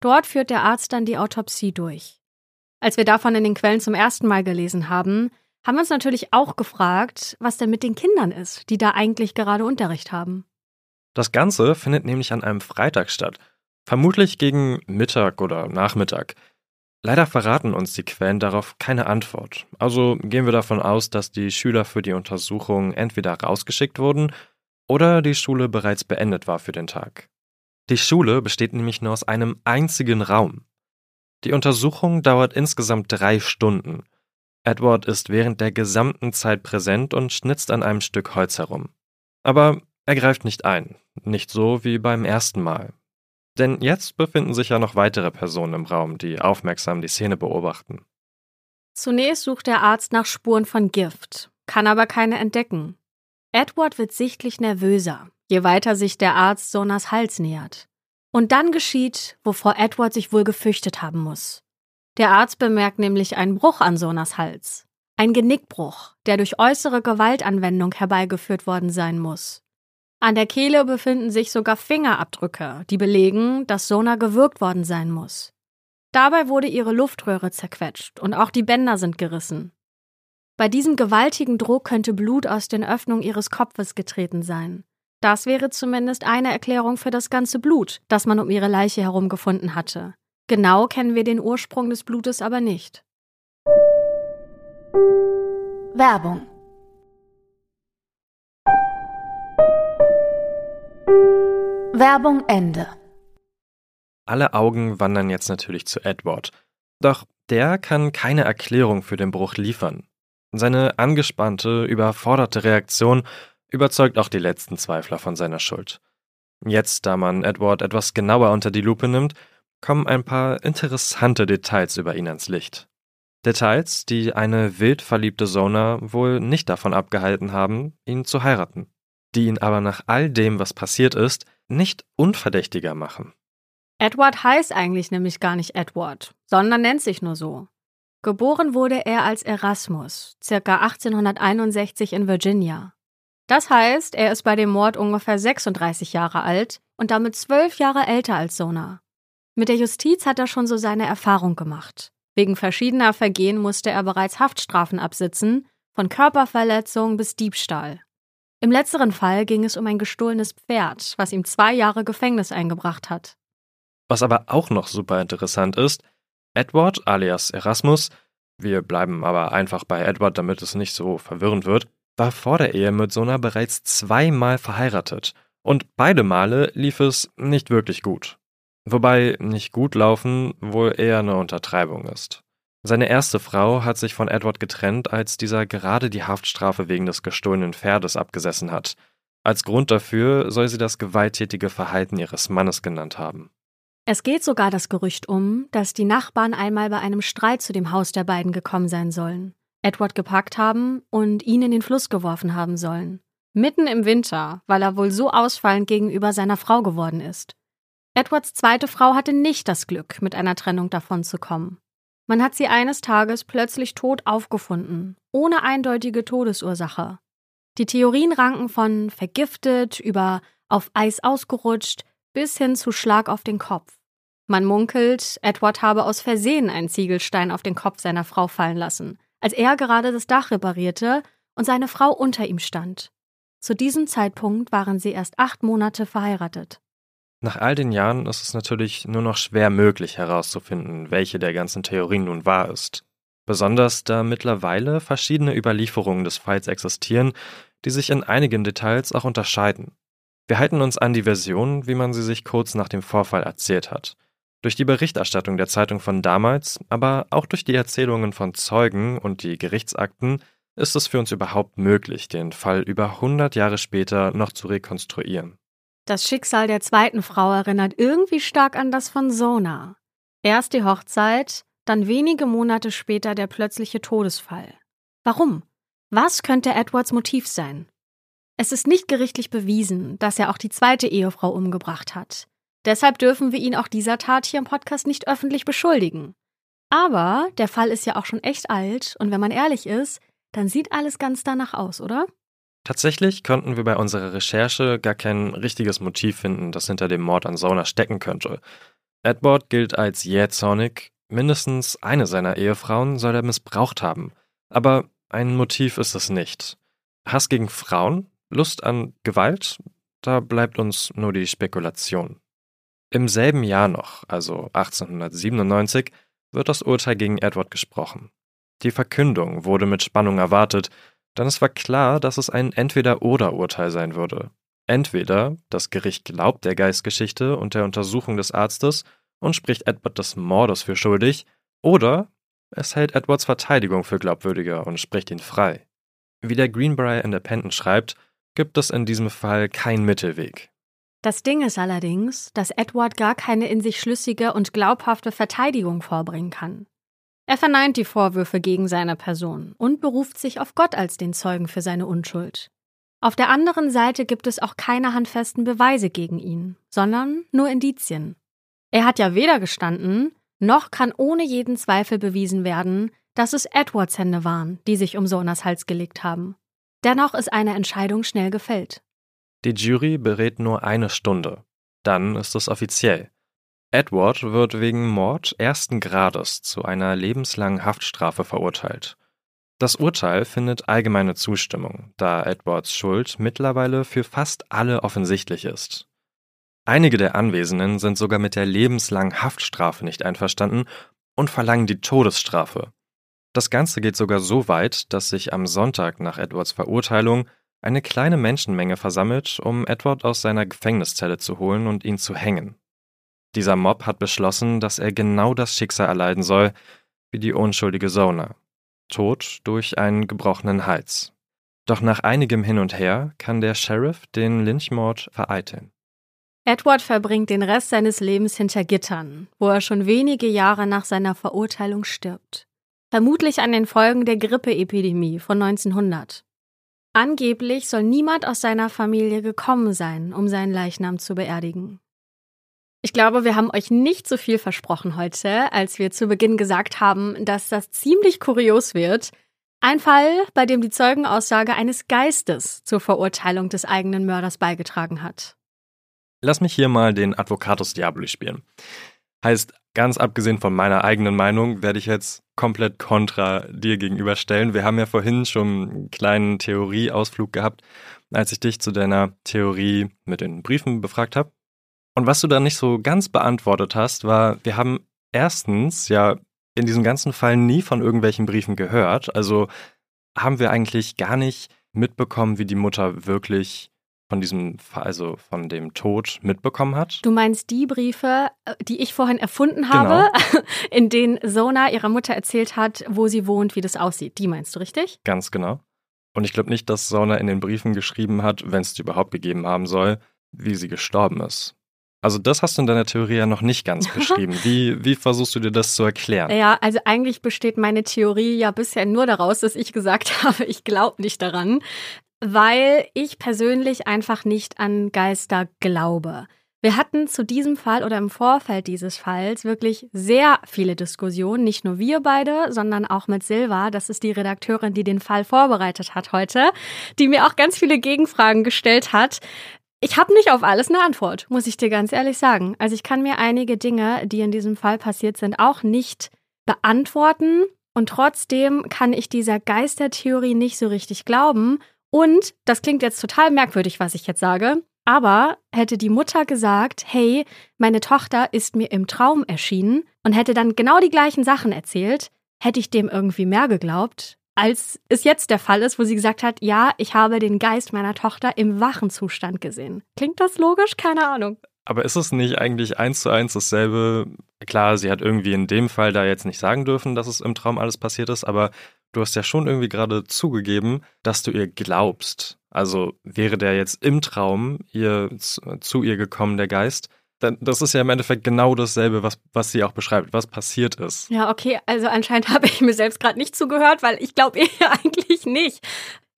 Dort führt der Arzt dann die Autopsie durch. Als wir davon in den Quellen zum ersten Mal gelesen haben, haben wir uns natürlich auch gefragt, was denn mit den Kindern ist, die da eigentlich gerade Unterricht haben. Das Ganze findet nämlich an einem Freitag statt, vermutlich gegen Mittag oder Nachmittag. Leider verraten uns die Quellen darauf keine Antwort. Also gehen wir davon aus, dass die Schüler für die Untersuchung entweder rausgeschickt wurden oder die Schule bereits beendet war für den Tag. Die Schule besteht nämlich nur aus einem einzigen Raum. Die Untersuchung dauert insgesamt drei Stunden. Edward ist während der gesamten Zeit präsent und schnitzt an einem Stück Holz herum. Aber er greift nicht ein, nicht so wie beim ersten Mal. Denn jetzt befinden sich ja noch weitere Personen im Raum, die aufmerksam die Szene beobachten. Zunächst sucht der Arzt nach Spuren von Gift. kann aber keine entdecken. Edward wird sichtlich nervöser, je weiter sich der Arzt Sonas Hals nähert. Und dann geschieht, wovor Edward sich wohl gefürchtet haben muss. Der Arzt bemerkt nämlich einen Bruch an Sonas Hals. Ein Genickbruch, der durch äußere Gewaltanwendung herbeigeführt worden sein muss. An der Kehle befinden sich sogar Fingerabdrücke, die belegen, dass Sona gewürgt worden sein muss. Dabei wurde ihre Luftröhre zerquetscht und auch die Bänder sind gerissen. Bei diesem gewaltigen Druck könnte Blut aus den Öffnungen ihres Kopfes getreten sein. Das wäre zumindest eine Erklärung für das ganze Blut, das man um ihre Leiche herum gefunden hatte. Genau kennen wir den Ursprung des Blutes aber nicht. Werbung Werbung Ende. Alle Augen wandern jetzt natürlich zu Edward. Doch der kann keine Erklärung für den Bruch liefern. Seine angespannte, überforderte Reaktion überzeugt auch die letzten Zweifler von seiner Schuld. Jetzt, da man Edward etwas genauer unter die Lupe nimmt, kommen ein paar interessante Details über ihn ans Licht. Details, die eine wild verliebte Sona wohl nicht davon abgehalten haben, ihn zu heiraten, die ihn aber nach all dem, was passiert ist, nicht unverdächtiger machen. Edward heißt eigentlich nämlich gar nicht Edward, sondern nennt sich nur so. Geboren wurde er als Erasmus, circa 1861 in Virginia. Das heißt, er ist bei dem Mord ungefähr 36 Jahre alt und damit zwölf Jahre älter als Sona. Mit der Justiz hat er schon so seine Erfahrung gemacht. Wegen verschiedener Vergehen musste er bereits Haftstrafen absitzen, von Körperverletzung bis Diebstahl. Im letzteren Fall ging es um ein gestohlenes Pferd, was ihm zwei Jahre Gefängnis eingebracht hat. Was aber auch noch super interessant ist, Edward alias Erasmus, wir bleiben aber einfach bei Edward, damit es nicht so verwirrend wird, war vor der Ehe mit Sona bereits zweimal verheiratet und beide Male lief es nicht wirklich gut. Wobei nicht gut laufen wohl eher eine Untertreibung ist. Seine erste Frau hat sich von Edward getrennt, als dieser gerade die Haftstrafe wegen des gestohlenen Pferdes abgesessen hat. Als Grund dafür soll sie das gewalttätige Verhalten ihres Mannes genannt haben. Es geht sogar das Gerücht um, dass die Nachbarn einmal bei einem Streit zu dem Haus der beiden gekommen sein sollen, Edward gepackt haben und ihn in den Fluss geworfen haben sollen. Mitten im Winter, weil er wohl so ausfallend gegenüber seiner Frau geworden ist. Edwards zweite Frau hatte nicht das Glück, mit einer Trennung davon zu kommen. Man hat sie eines Tages plötzlich tot aufgefunden, ohne eindeutige Todesursache. Die Theorien ranken von vergiftet über auf Eis ausgerutscht bis hin zu Schlag auf den Kopf. Man munkelt, Edward habe aus Versehen einen Ziegelstein auf den Kopf seiner Frau fallen lassen, als er gerade das Dach reparierte und seine Frau unter ihm stand. Zu diesem Zeitpunkt waren sie erst acht Monate verheiratet. Nach all den Jahren ist es natürlich nur noch schwer möglich herauszufinden, welche der ganzen Theorien nun wahr ist. Besonders da mittlerweile verschiedene Überlieferungen des Falls existieren, die sich in einigen Details auch unterscheiden. Wir halten uns an die Version, wie man sie sich kurz nach dem Vorfall erzählt hat. Durch die Berichterstattung der Zeitung von damals, aber auch durch die Erzählungen von Zeugen und die Gerichtsakten ist es für uns überhaupt möglich, den Fall über 100 Jahre später noch zu rekonstruieren. Das Schicksal der zweiten Frau erinnert irgendwie stark an das von Sona. Erst die Hochzeit, dann wenige Monate später der plötzliche Todesfall. Warum? Was könnte Edwards Motiv sein? Es ist nicht gerichtlich bewiesen, dass er auch die zweite Ehefrau umgebracht hat. Deshalb dürfen wir ihn auch dieser Tat hier im Podcast nicht öffentlich beschuldigen. Aber der Fall ist ja auch schon echt alt und wenn man ehrlich ist, dann sieht alles ganz danach aus, oder? Tatsächlich konnten wir bei unserer Recherche gar kein richtiges Motiv finden, das hinter dem Mord an Sona stecken könnte. Edward gilt als jähzornig, mindestens eine seiner Ehefrauen soll er missbraucht haben. Aber ein Motiv ist es nicht. Hass gegen Frauen? Lust an Gewalt? Da bleibt uns nur die Spekulation. Im selben Jahr noch, also 1897, wird das Urteil gegen Edward gesprochen. Die Verkündung wurde mit Spannung erwartet, dann es war klar, dass es ein Entweder-oder-Urteil sein würde. Entweder das Gericht glaubt der Geistgeschichte und der Untersuchung des Arztes und spricht Edward des Mordes für schuldig, oder es hält Edwards Verteidigung für glaubwürdiger und spricht ihn frei. Wie der Greenbrier Independent schreibt, gibt es in diesem Fall keinen Mittelweg. Das Ding ist allerdings, dass Edward gar keine in sich schlüssige und glaubhafte Verteidigung vorbringen kann. Er verneint die Vorwürfe gegen seine Person und beruft sich auf Gott als den Zeugen für seine Unschuld. Auf der anderen Seite gibt es auch keine handfesten Beweise gegen ihn, sondern nur Indizien. Er hat ja weder gestanden, noch kann ohne jeden Zweifel bewiesen werden, dass es Edwards Hände waren, die sich um Sonas Hals gelegt haben. Dennoch ist eine Entscheidung schnell gefällt. Die Jury berät nur eine Stunde. Dann ist es offiziell. Edward wird wegen Mord ersten Grades zu einer lebenslangen Haftstrafe verurteilt. Das Urteil findet allgemeine Zustimmung, da Edwards Schuld mittlerweile für fast alle offensichtlich ist. Einige der Anwesenden sind sogar mit der lebenslangen Haftstrafe nicht einverstanden und verlangen die Todesstrafe. Das Ganze geht sogar so weit, dass sich am Sonntag nach Edwards Verurteilung eine kleine Menschenmenge versammelt, um Edward aus seiner Gefängniszelle zu holen und ihn zu hängen. Dieser Mob hat beschlossen, dass er genau das Schicksal erleiden soll wie die unschuldige Zona. Tod durch einen gebrochenen Hals. Doch nach einigem Hin und Her kann der Sheriff den Lynchmord vereiteln. Edward verbringt den Rest seines Lebens hinter Gittern, wo er schon wenige Jahre nach seiner Verurteilung stirbt. Vermutlich an den Folgen der Grippeepidemie von 1900. Angeblich soll niemand aus seiner Familie gekommen sein, um seinen Leichnam zu beerdigen. Ich glaube, wir haben euch nicht so viel versprochen heute, als wir zu Beginn gesagt haben, dass das ziemlich kurios wird. Ein Fall, bei dem die Zeugenaussage eines Geistes zur Verurteilung des eigenen Mörders beigetragen hat. Lass mich hier mal den Advocatus Diaboli spielen. Heißt, ganz abgesehen von meiner eigenen Meinung, werde ich jetzt komplett kontra dir gegenüberstellen. Wir haben ja vorhin schon einen kleinen Theorieausflug gehabt, als ich dich zu deiner Theorie mit den Briefen befragt habe. Und was du da nicht so ganz beantwortet hast, war, wir haben erstens ja in diesem ganzen Fall nie von irgendwelchen Briefen gehört. Also haben wir eigentlich gar nicht mitbekommen, wie die Mutter wirklich von diesem, also von dem Tod mitbekommen hat. Du meinst die Briefe, äh, die ich vorhin erfunden habe, genau. [LAUGHS] in denen Sona ihrer Mutter erzählt hat, wo sie wohnt, wie das aussieht. Die meinst du richtig? Ganz genau. Und ich glaube nicht, dass Sona in den Briefen geschrieben hat, wenn es die überhaupt gegeben haben soll, wie sie gestorben ist. Also das hast du in deiner Theorie ja noch nicht ganz [LAUGHS] beschrieben. Wie, wie versuchst du dir das zu erklären? Ja, also eigentlich besteht meine Theorie ja bisher nur daraus, dass ich gesagt [LAUGHS] habe, ich glaube nicht daran, weil ich persönlich einfach nicht an Geister glaube. Wir hatten zu diesem Fall oder im Vorfeld dieses Falls wirklich sehr viele Diskussionen, nicht nur wir beide, sondern auch mit Silva, das ist die Redakteurin, die den Fall vorbereitet hat heute, die mir auch ganz viele Gegenfragen gestellt hat. Ich habe nicht auf alles eine Antwort, muss ich dir ganz ehrlich sagen. Also ich kann mir einige Dinge, die in diesem Fall passiert sind, auch nicht beantworten. Und trotzdem kann ich dieser Geistertheorie nicht so richtig glauben. Und das klingt jetzt total merkwürdig, was ich jetzt sage. Aber hätte die Mutter gesagt, hey, meine Tochter ist mir im Traum erschienen und hätte dann genau die gleichen Sachen erzählt, hätte ich dem irgendwie mehr geglaubt, als es jetzt der Fall ist, wo sie gesagt hat, ja, ich habe den Geist meiner Tochter im wachen Zustand gesehen. Klingt das logisch? Keine Ahnung. Aber ist es nicht eigentlich eins zu eins dasselbe? Klar, sie hat irgendwie in dem Fall da jetzt nicht sagen dürfen, dass es im Traum alles passiert ist, aber du hast ja schon irgendwie gerade zugegeben, dass du ihr glaubst. Also wäre der jetzt im Traum ihr zu ihr gekommen, der Geist, dann, das ist ja im Endeffekt genau dasselbe, was, was sie auch beschreibt, was passiert ist. Ja, okay, also anscheinend [LAUGHS] habe ich mir selbst gerade nicht zugehört, weil ich glaube ihr [LAUGHS] eigentlich nicht.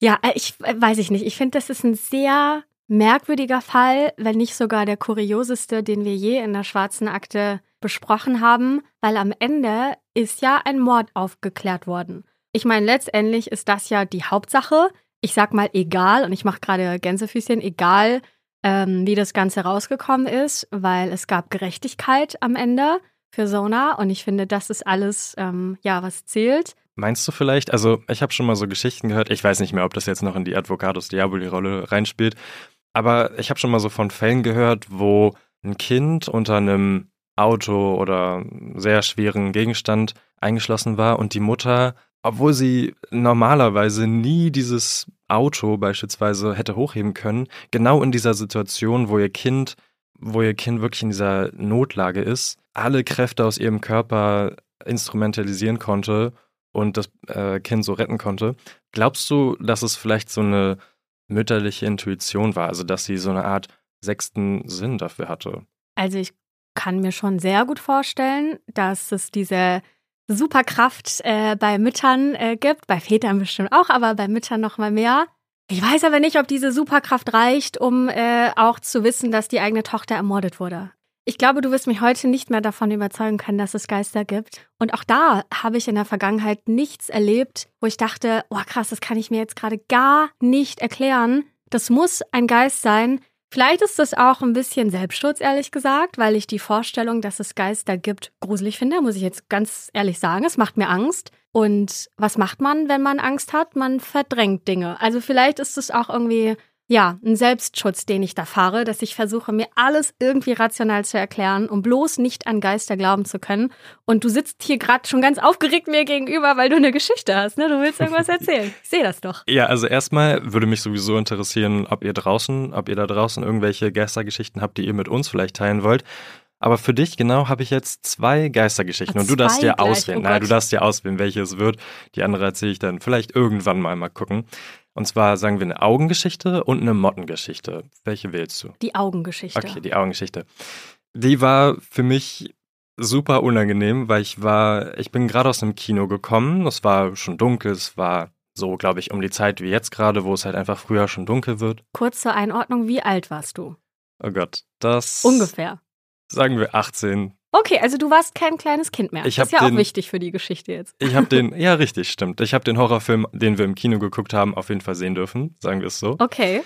Ja, äh, ich äh, weiß ich nicht. Ich finde, das ist ein sehr merkwürdiger Fall, wenn nicht sogar der kurioseste, den wir je in der schwarzen Akte besprochen haben, weil am Ende ist ja ein Mord aufgeklärt worden. Ich meine, letztendlich ist das ja die Hauptsache. Ich sag mal egal, und ich mache gerade Gänsefüßchen, egal ähm, wie das Ganze rausgekommen ist, weil es gab Gerechtigkeit am Ende für Sona und ich finde, das ist alles, ähm, ja, was zählt. Meinst du vielleicht, also ich habe schon mal so Geschichten gehört, ich weiß nicht mehr, ob das jetzt noch in die Advocatus Diaboli-Rolle reinspielt, aber ich habe schon mal so von Fällen gehört, wo ein Kind unter einem Auto oder sehr schweren Gegenstand eingeschlossen war und die Mutter, obwohl sie normalerweise nie dieses Auto beispielsweise hätte hochheben können, genau in dieser Situation, wo ihr Kind, wo ihr Kind wirklich in dieser Notlage ist, alle Kräfte aus ihrem Körper instrumentalisieren konnte und das äh, Kind so retten konnte. Glaubst du, dass es vielleicht so eine mütterliche Intuition war, also dass sie so eine Art sechsten Sinn dafür hatte? Also ich kann mir schon sehr gut vorstellen, dass es diese Superkraft äh, bei Müttern äh, gibt, bei Vätern bestimmt auch, aber bei Müttern noch mal mehr. Ich weiß aber nicht, ob diese Superkraft reicht, um äh, auch zu wissen, dass die eigene Tochter ermordet wurde. Ich glaube, du wirst mich heute nicht mehr davon überzeugen können, dass es Geister gibt. Und auch da habe ich in der Vergangenheit nichts erlebt, wo ich dachte, oh krass, das kann ich mir jetzt gerade gar nicht erklären. Das muss ein Geist sein. Vielleicht ist das auch ein bisschen Selbstschutz, ehrlich gesagt, weil ich die Vorstellung, dass es Geister gibt, gruselig finde, muss ich jetzt ganz ehrlich sagen. Es macht mir Angst. Und was macht man, wenn man Angst hat? Man verdrängt Dinge. Also vielleicht ist es auch irgendwie ja, ein Selbstschutz, den ich da fahre, dass ich versuche, mir alles irgendwie rational zu erklären, um bloß nicht an Geister glauben zu können. Und du sitzt hier gerade schon ganz aufgeregt mir gegenüber, weil du eine Geschichte hast, ne? Du willst irgendwas erzählen. Ich sehe das doch. Ja, also erstmal würde mich sowieso interessieren, ob ihr draußen, ob ihr da draußen irgendwelche Geistergeschichten habt, die ihr mit uns vielleicht teilen wollt. Aber für dich genau habe ich jetzt zwei Geistergeschichten Ach, und du darfst dir auswählen. Oh Nein, du darfst dir auswählen, welche es wird. Die andere erzähle ich dann vielleicht irgendwann mal mal gucken. Und zwar sagen wir eine Augengeschichte und eine Mottengeschichte. Welche wählst du? Die Augengeschichte. Okay, die Augengeschichte. Die war für mich super unangenehm, weil ich war, ich bin gerade aus dem Kino gekommen. Es war schon dunkel, es war so, glaube ich, um die Zeit wie jetzt gerade, wo es halt einfach früher schon dunkel wird. Kurz zur Einordnung, wie alt warst du? Oh Gott, das. Ungefähr. Sagen wir 18, Okay, also du warst kein kleines Kind mehr. Ich das ist ja den, auch wichtig für die Geschichte jetzt. Ich habe den, [LAUGHS] ja richtig, stimmt. Ich habe den Horrorfilm, den wir im Kino geguckt haben, auf jeden Fall sehen dürfen, sagen wir es so. Okay.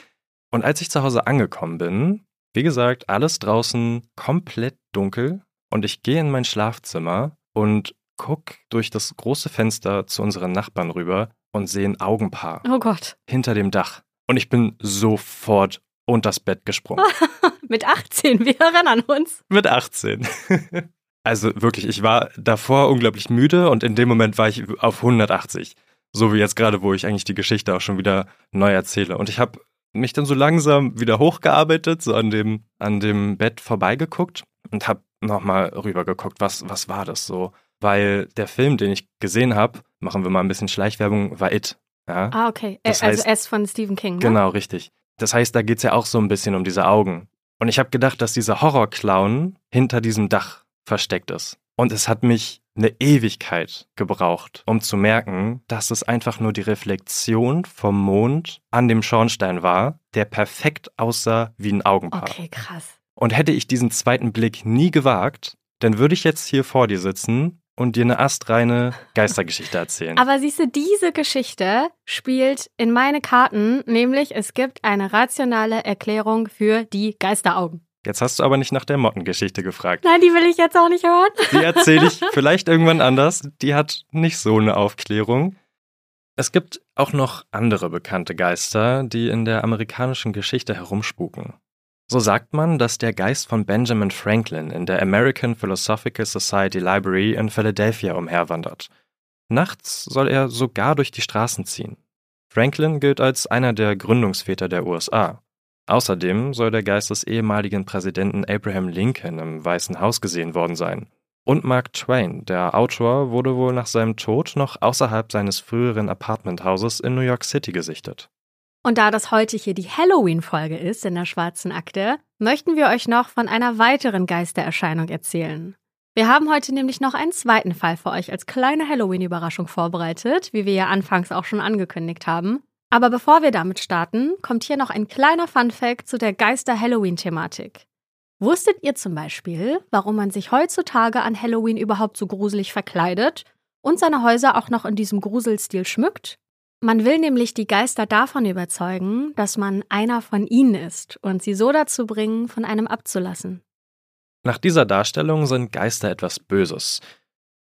Und als ich zu Hause angekommen bin, wie gesagt, alles draußen komplett dunkel und ich gehe in mein Schlafzimmer und guck durch das große Fenster zu unseren Nachbarn rüber und sehe ein Augenpaar. Oh Gott. Hinter dem Dach. Und ich bin sofort unter das Bett gesprungen. [LAUGHS] Mit 18, wir erinnern uns. Mit 18. [LAUGHS] also wirklich, ich war davor unglaublich müde und in dem Moment war ich auf 180. So wie jetzt gerade, wo ich eigentlich die Geschichte auch schon wieder neu erzähle. Und ich habe mich dann so langsam wieder hochgearbeitet, so an dem, an dem Bett vorbeigeguckt und habe nochmal rübergeguckt, was, was war das so? Weil der Film, den ich gesehen habe, machen wir mal ein bisschen Schleichwerbung, war It. Ja? Ah, okay. Das also heißt, S von Stephen King, ne? Genau, richtig. Das heißt, da geht es ja auch so ein bisschen um diese Augen. Und ich habe gedacht, dass dieser Horrorclown hinter diesem Dach versteckt ist. Und es hat mich eine Ewigkeit gebraucht, um zu merken, dass es einfach nur die Reflexion vom Mond an dem Schornstein war, der perfekt aussah wie ein Augenpaar. Okay, krass. Und hätte ich diesen zweiten Blick nie gewagt, dann würde ich jetzt hier vor dir sitzen und dir eine astreine Geistergeschichte erzählen. Aber siehst du, diese Geschichte spielt in meine Karten, nämlich es gibt eine rationale Erklärung für die Geisteraugen. Jetzt hast du aber nicht nach der Mottengeschichte gefragt. Nein, die will ich jetzt auch nicht hören. Die erzähle ich [LAUGHS] vielleicht irgendwann anders. Die hat nicht so eine Aufklärung. Es gibt auch noch andere bekannte Geister, die in der amerikanischen Geschichte herumspuken. So sagt man, dass der Geist von Benjamin Franklin in der American Philosophical Society Library in Philadelphia umherwandert. Nachts soll er sogar durch die Straßen ziehen. Franklin gilt als einer der Gründungsväter der USA. Außerdem soll der Geist des ehemaligen Präsidenten Abraham Lincoln im Weißen Haus gesehen worden sein. Und Mark Twain, der Autor, wurde wohl nach seinem Tod noch außerhalb seines früheren Apartmenthauses in New York City gesichtet. Und da das heute hier die Halloween-Folge ist in der Schwarzen Akte, möchten wir euch noch von einer weiteren Geistererscheinung erzählen. Wir haben heute nämlich noch einen zweiten Fall für euch als kleine Halloween-Überraschung vorbereitet, wie wir ja anfangs auch schon angekündigt haben. Aber bevor wir damit starten, kommt hier noch ein kleiner Fun-Fact zu der Geister-Halloween-Thematik. Wusstet ihr zum Beispiel, warum man sich heutzutage an Halloween überhaupt so gruselig verkleidet und seine Häuser auch noch in diesem Gruselstil schmückt? Man will nämlich die Geister davon überzeugen, dass man einer von ihnen ist und sie so dazu bringen, von einem abzulassen. Nach dieser Darstellung sind Geister etwas Böses.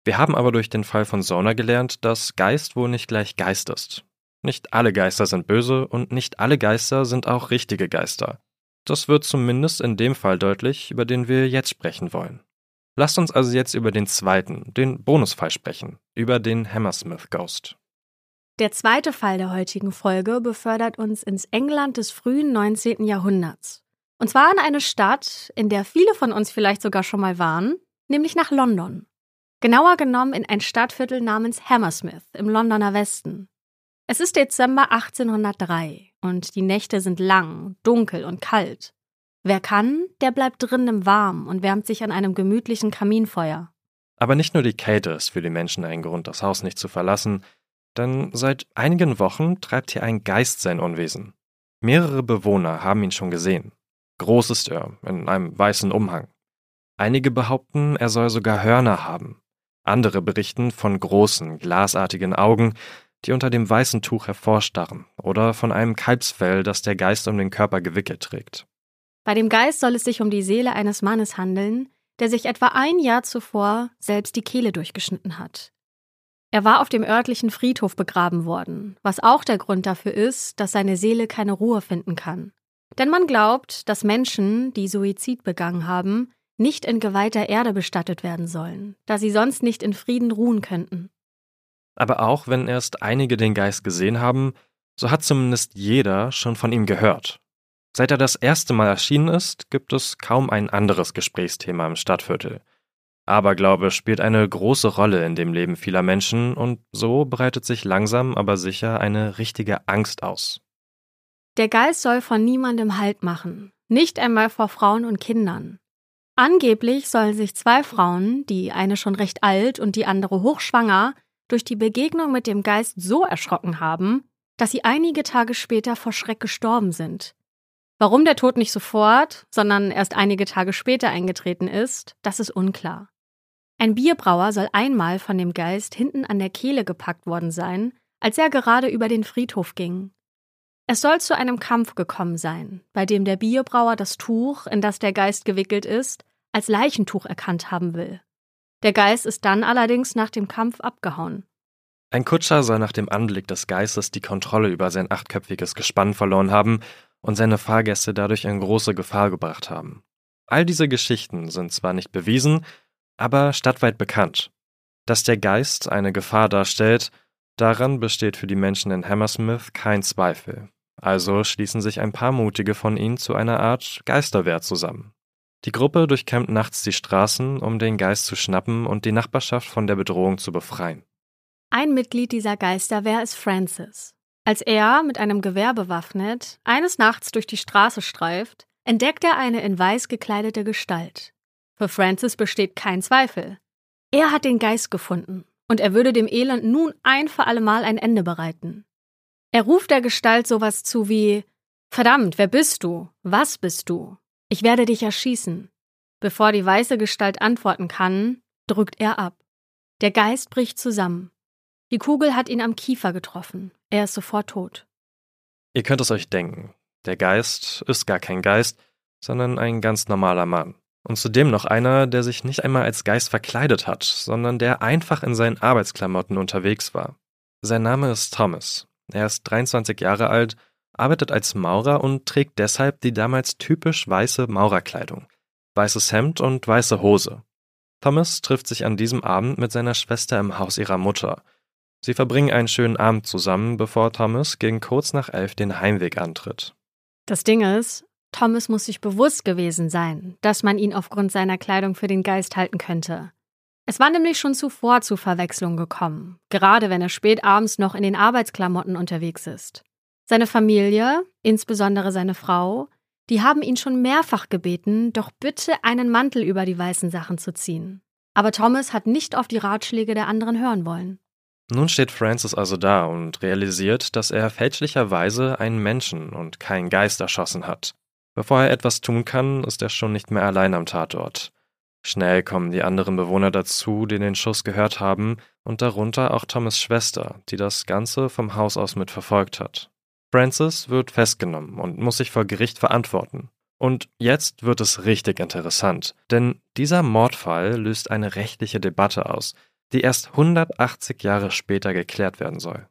Wir haben aber durch den Fall von Sona gelernt, dass Geist wohl nicht gleich Geist ist. Nicht alle Geister sind böse und nicht alle Geister sind auch richtige Geister. Das wird zumindest in dem Fall deutlich, über den wir jetzt sprechen wollen. Lasst uns also jetzt über den zweiten, den Bonusfall sprechen, über den Hammersmith Ghost. Der zweite Fall der heutigen Folge befördert uns ins England des frühen 19. Jahrhunderts. Und zwar in eine Stadt, in der viele von uns vielleicht sogar schon mal waren, nämlich nach London. Genauer genommen in ein Stadtviertel namens Hammersmith im Londoner Westen. Es ist Dezember 1803 und die Nächte sind lang, dunkel und kalt. Wer kann, der bleibt drinnen im Warm und wärmt sich an einem gemütlichen Kaminfeuer. Aber nicht nur die Kälte ist für die Menschen ein Grund, das Haus nicht zu verlassen, denn seit einigen Wochen treibt hier ein Geist sein Unwesen. Mehrere Bewohner haben ihn schon gesehen. Groß ist er, in einem weißen Umhang. Einige behaupten, er soll sogar Hörner haben. Andere berichten von großen, glasartigen Augen, die unter dem weißen Tuch hervorstarren, oder von einem Kalbsfell, das der Geist um den Körper gewickelt trägt. Bei dem Geist soll es sich um die Seele eines Mannes handeln, der sich etwa ein Jahr zuvor selbst die Kehle durchgeschnitten hat. Er war auf dem örtlichen Friedhof begraben worden, was auch der Grund dafür ist, dass seine Seele keine Ruhe finden kann. Denn man glaubt, dass Menschen, die Suizid begangen haben, nicht in geweihter Erde bestattet werden sollen, da sie sonst nicht in Frieden ruhen könnten. Aber auch wenn erst einige den Geist gesehen haben, so hat zumindest jeder schon von ihm gehört. Seit er das erste Mal erschienen ist, gibt es kaum ein anderes Gesprächsthema im Stadtviertel. Aberglaube spielt eine große Rolle in dem Leben vieler Menschen und so breitet sich langsam aber sicher eine richtige Angst aus. Der Geist soll von niemandem Halt machen, nicht einmal vor Frauen und Kindern. Angeblich sollen sich zwei Frauen, die eine schon recht alt und die andere hochschwanger, durch die Begegnung mit dem Geist so erschrocken haben, dass sie einige Tage später vor Schreck gestorben sind. Warum der Tod nicht sofort, sondern erst einige Tage später eingetreten ist, das ist unklar. Ein Bierbrauer soll einmal von dem Geist hinten an der Kehle gepackt worden sein, als er gerade über den Friedhof ging. Es soll zu einem Kampf gekommen sein, bei dem der Bierbrauer das Tuch, in das der Geist gewickelt ist, als Leichentuch erkannt haben will. Der Geist ist dann allerdings nach dem Kampf abgehauen. Ein Kutscher soll nach dem Anblick des Geistes die Kontrolle über sein achtköpfiges Gespann verloren haben und seine Fahrgäste dadurch in große Gefahr gebracht haben. All diese Geschichten sind zwar nicht bewiesen, aber stadtweit bekannt. Dass der Geist eine Gefahr darstellt, daran besteht für die Menschen in Hammersmith kein Zweifel. Also schließen sich ein paar Mutige von ihnen zu einer Art Geisterwehr zusammen. Die Gruppe durchkämmt nachts die Straßen, um den Geist zu schnappen und die Nachbarschaft von der Bedrohung zu befreien. Ein Mitglied dieser Geisterwehr ist Francis. Als er, mit einem Gewehr bewaffnet, eines Nachts durch die Straße streift, entdeckt er eine in weiß gekleidete Gestalt. Für Francis besteht kein Zweifel. Er hat den Geist gefunden und er würde dem Elend nun ein für allemal ein Ende bereiten. Er ruft der Gestalt sowas zu wie Verdammt, wer bist du? Was bist du? Ich werde dich erschießen. Bevor die weiße Gestalt antworten kann, drückt er ab. Der Geist bricht zusammen. Die Kugel hat ihn am Kiefer getroffen. Er ist sofort tot. Ihr könnt es euch denken. Der Geist ist gar kein Geist, sondern ein ganz normaler Mann. Und zudem noch einer, der sich nicht einmal als Geist verkleidet hat, sondern der einfach in seinen Arbeitsklamotten unterwegs war. Sein Name ist Thomas. Er ist 23 Jahre alt, arbeitet als Maurer und trägt deshalb die damals typisch weiße Maurerkleidung. Weißes Hemd und weiße Hose. Thomas trifft sich an diesem Abend mit seiner Schwester im Haus ihrer Mutter. Sie verbringen einen schönen Abend zusammen, bevor Thomas gegen kurz nach elf den Heimweg antritt. Das Ding ist, Thomas muss sich bewusst gewesen sein, dass man ihn aufgrund seiner Kleidung für den Geist halten könnte. Es war nämlich schon zuvor zu Verwechslung gekommen, gerade wenn er spät abends noch in den Arbeitsklamotten unterwegs ist. Seine Familie, insbesondere seine Frau, die haben ihn schon mehrfach gebeten, doch bitte einen Mantel über die weißen Sachen zu ziehen. Aber Thomas hat nicht auf die Ratschläge der anderen hören wollen. Nun steht Francis also da und realisiert, dass er fälschlicherweise einen Menschen und keinen Geist erschossen hat. Bevor er etwas tun kann, ist er schon nicht mehr allein am Tatort. Schnell kommen die anderen Bewohner dazu, die den Schuss gehört haben, und darunter auch Thomas Schwester, die das Ganze vom Haus aus mitverfolgt hat. Francis wird festgenommen und muss sich vor Gericht verantworten. Und jetzt wird es richtig interessant, denn dieser Mordfall löst eine rechtliche Debatte aus, die erst 180 Jahre später geklärt werden soll.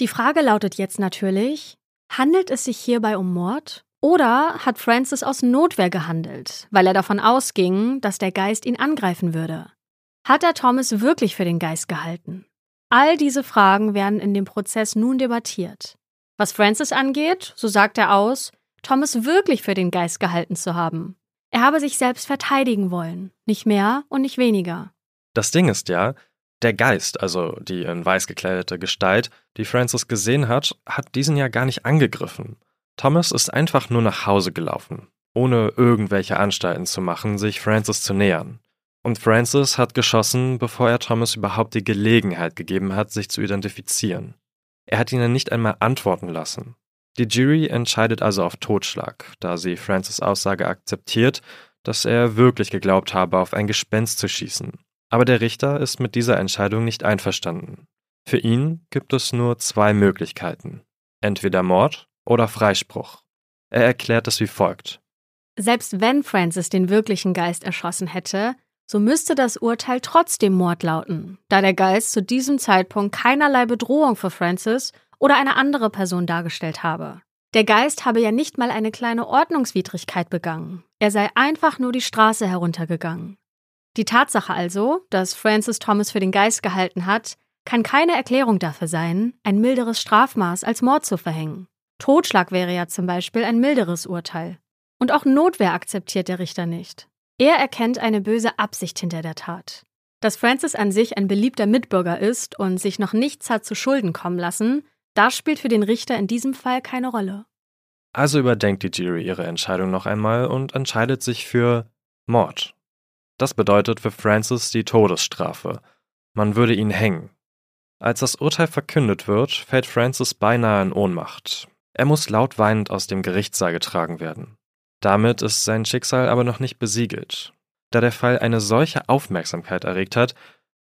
Die Frage lautet jetzt natürlich, handelt es sich hierbei um Mord oder hat Francis aus Notwehr gehandelt, weil er davon ausging, dass der Geist ihn angreifen würde? Hat er Thomas wirklich für den Geist gehalten? All diese Fragen werden in dem Prozess nun debattiert. Was Francis angeht, so sagt er aus, Thomas wirklich für den Geist gehalten zu haben. Er habe sich selbst verteidigen wollen, nicht mehr und nicht weniger. Das Ding ist ja, der Geist, also die in weiß gekleidete Gestalt, die Francis gesehen hat, hat diesen ja gar nicht angegriffen. Thomas ist einfach nur nach Hause gelaufen, ohne irgendwelche Anstalten zu machen, sich Francis zu nähern. Und Francis hat geschossen, bevor er Thomas überhaupt die Gelegenheit gegeben hat, sich zu identifizieren. Er hat ihn nicht einmal antworten lassen. Die Jury entscheidet also auf Totschlag, da sie Francis Aussage akzeptiert, dass er wirklich geglaubt habe, auf ein Gespenst zu schießen. Aber der Richter ist mit dieser Entscheidung nicht einverstanden. Für ihn gibt es nur zwei Möglichkeiten. Entweder Mord oder Freispruch. Er erklärt es wie folgt. Selbst wenn Francis den wirklichen Geist erschossen hätte, so müsste das Urteil trotzdem Mord lauten, da der Geist zu diesem Zeitpunkt keinerlei Bedrohung für Francis oder eine andere Person dargestellt habe. Der Geist habe ja nicht mal eine kleine Ordnungswidrigkeit begangen. Er sei einfach nur die Straße heruntergegangen. Die Tatsache also, dass Francis Thomas für den Geist gehalten hat, kann keine Erklärung dafür sein, ein milderes Strafmaß als Mord zu verhängen. Totschlag wäre ja zum Beispiel ein milderes Urteil. Und auch Notwehr akzeptiert der Richter nicht. Er erkennt eine böse Absicht hinter der Tat. Dass Francis an sich ein beliebter Mitbürger ist und sich noch nichts hat zu Schulden kommen lassen, das spielt für den Richter in diesem Fall keine Rolle. Also überdenkt die Jury ihre Entscheidung noch einmal und entscheidet sich für Mord. Das bedeutet für Francis die Todesstrafe. Man würde ihn hängen. Als das Urteil verkündet wird, fällt Francis beinahe in Ohnmacht. Er muss laut weinend aus dem Gerichtssaal getragen werden. Damit ist sein Schicksal aber noch nicht besiegelt. Da der Fall eine solche Aufmerksamkeit erregt hat,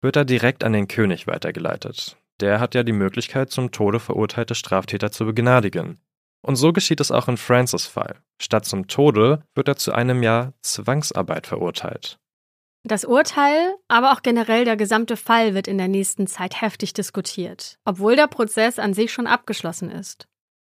wird er direkt an den König weitergeleitet. Der hat ja die Möglichkeit, zum Tode verurteilte Straftäter zu begnadigen. Und so geschieht es auch in Francis Fall. Statt zum Tode wird er zu einem Jahr Zwangsarbeit verurteilt. Das Urteil, aber auch generell der gesamte Fall wird in der nächsten Zeit heftig diskutiert, obwohl der Prozess an sich schon abgeschlossen ist.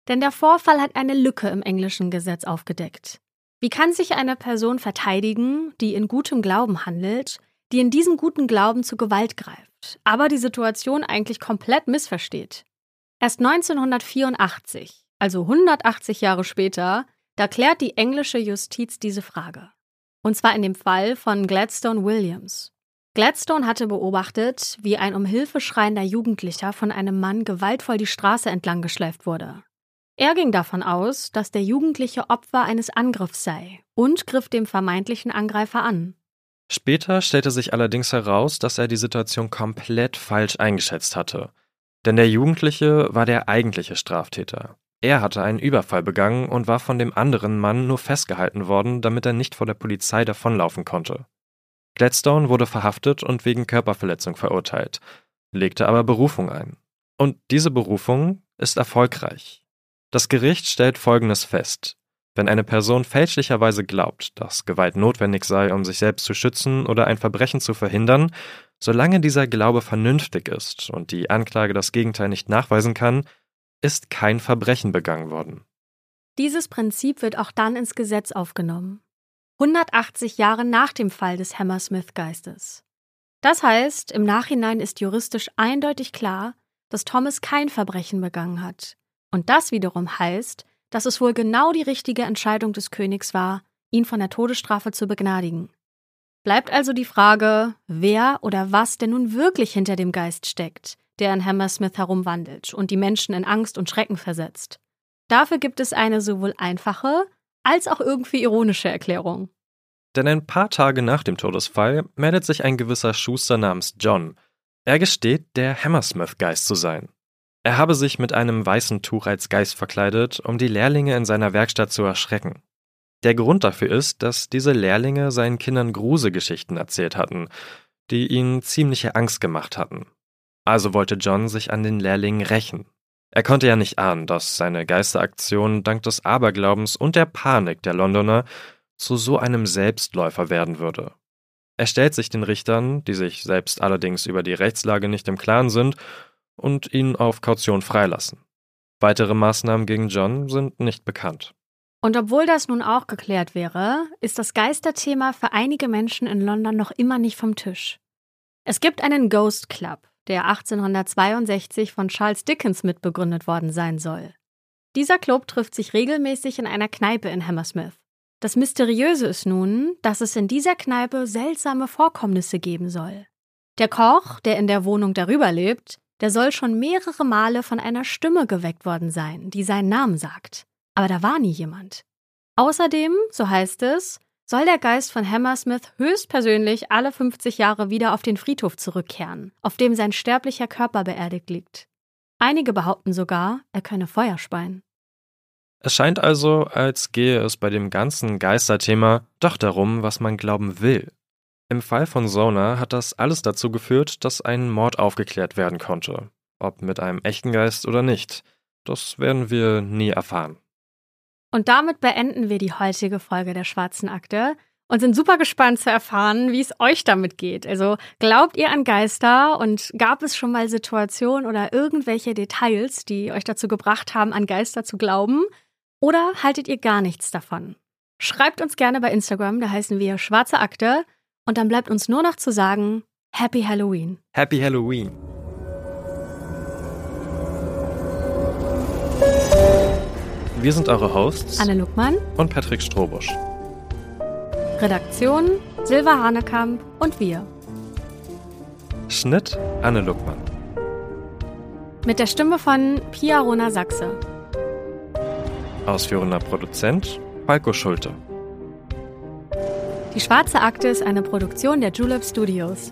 Denn der Vorfall hat eine Lücke im englischen Gesetz aufgedeckt. Wie kann sich eine Person verteidigen, die in gutem Glauben handelt, die in diesem guten Glauben zu Gewalt greift, aber die Situation eigentlich komplett missversteht? Erst 1984, also 180 Jahre später, da klärt die englische Justiz diese Frage. Und zwar in dem Fall von Gladstone Williams. Gladstone hatte beobachtet, wie ein um Hilfe schreiender Jugendlicher von einem Mann gewaltvoll die Straße entlang geschleift wurde. Er ging davon aus, dass der Jugendliche Opfer eines Angriffs sei und griff dem vermeintlichen Angreifer an. Später stellte sich allerdings heraus, dass er die Situation komplett falsch eingeschätzt hatte. Denn der Jugendliche war der eigentliche Straftäter. Er hatte einen Überfall begangen und war von dem anderen Mann nur festgehalten worden, damit er nicht vor der Polizei davonlaufen konnte. Gladstone wurde verhaftet und wegen Körperverletzung verurteilt, legte aber Berufung ein. Und diese Berufung ist erfolgreich. Das Gericht stellt Folgendes fest. Wenn eine Person fälschlicherweise glaubt, dass Gewalt notwendig sei, um sich selbst zu schützen oder ein Verbrechen zu verhindern, solange dieser Glaube vernünftig ist und die Anklage das Gegenteil nicht nachweisen kann, ist kein Verbrechen begangen worden. Dieses Prinzip wird auch dann ins Gesetz aufgenommen. 180 Jahre nach dem Fall des Hammersmith-Geistes. Das heißt, im Nachhinein ist juristisch eindeutig klar, dass Thomas kein Verbrechen begangen hat. Und das wiederum heißt, dass es wohl genau die richtige Entscheidung des Königs war, ihn von der Todesstrafe zu begnadigen. Bleibt also die Frage, wer oder was denn nun wirklich hinter dem Geist steckt, der in Hammersmith herumwandelt und die Menschen in Angst und Schrecken versetzt. Dafür gibt es eine sowohl einfache als auch irgendwie ironische Erklärung. Denn ein paar Tage nach dem Todesfall meldet sich ein gewisser Schuster namens John. Er gesteht, der Hammersmith-Geist zu sein. Er habe sich mit einem weißen Tuch als Geist verkleidet, um die Lehrlinge in seiner Werkstatt zu erschrecken. Der Grund dafür ist, dass diese Lehrlinge seinen Kindern Gruselgeschichten erzählt hatten, die ihnen ziemliche Angst gemacht hatten. Also wollte John sich an den Lehrlingen rächen. Er konnte ja nicht ahnen, dass seine Geisteraktion dank des Aberglaubens und der Panik der Londoner zu so einem Selbstläufer werden würde. Er stellt sich den Richtern, die sich selbst allerdings über die Rechtslage nicht im Klaren sind, und ihn auf Kaution freilassen. Weitere Maßnahmen gegen John sind nicht bekannt. Und obwohl das nun auch geklärt wäre, ist das Geisterthema für einige Menschen in London noch immer nicht vom Tisch. Es gibt einen Ghost Club, der 1862 von Charles Dickens mitbegründet worden sein soll. Dieser Club trifft sich regelmäßig in einer Kneipe in Hammersmith. Das Mysteriöse ist nun, dass es in dieser Kneipe seltsame Vorkommnisse geben soll. Der Koch, der in der Wohnung darüber lebt, der soll schon mehrere Male von einer Stimme geweckt worden sein, die seinen Namen sagt. Aber da war nie jemand. Außerdem, so heißt es, soll der Geist von Hammersmith höchstpersönlich alle 50 Jahre wieder auf den Friedhof zurückkehren, auf dem sein sterblicher Körper beerdigt liegt. Einige behaupten sogar, er könne Feuer speien. Es scheint also, als gehe es bei dem ganzen Geisterthema doch darum, was man glauben will. Im Fall von Sona hat das alles dazu geführt, dass ein Mord aufgeklärt werden konnte. Ob mit einem echten Geist oder nicht, das werden wir nie erfahren. Und damit beenden wir die heutige Folge der Schwarzen Akte und sind super gespannt zu erfahren, wie es euch damit geht. Also glaubt ihr an Geister und gab es schon mal Situationen oder irgendwelche Details, die euch dazu gebracht haben, an Geister zu glauben? Oder haltet ihr gar nichts davon? Schreibt uns gerne bei Instagram, da heißen wir Schwarze Akte. Und dann bleibt uns nur noch zu sagen, Happy Halloween. Happy Halloween. Wir sind eure Hosts Anne Luckmann und Patrick Strobusch. Redaktion Silva Hanekamp und wir. Schnitt Anne Luckmann. Mit der Stimme von Pia Rona Sachse. Ausführender Produzent Falco Schulte. Die Schwarze Akte ist eine Produktion der Julep Studios.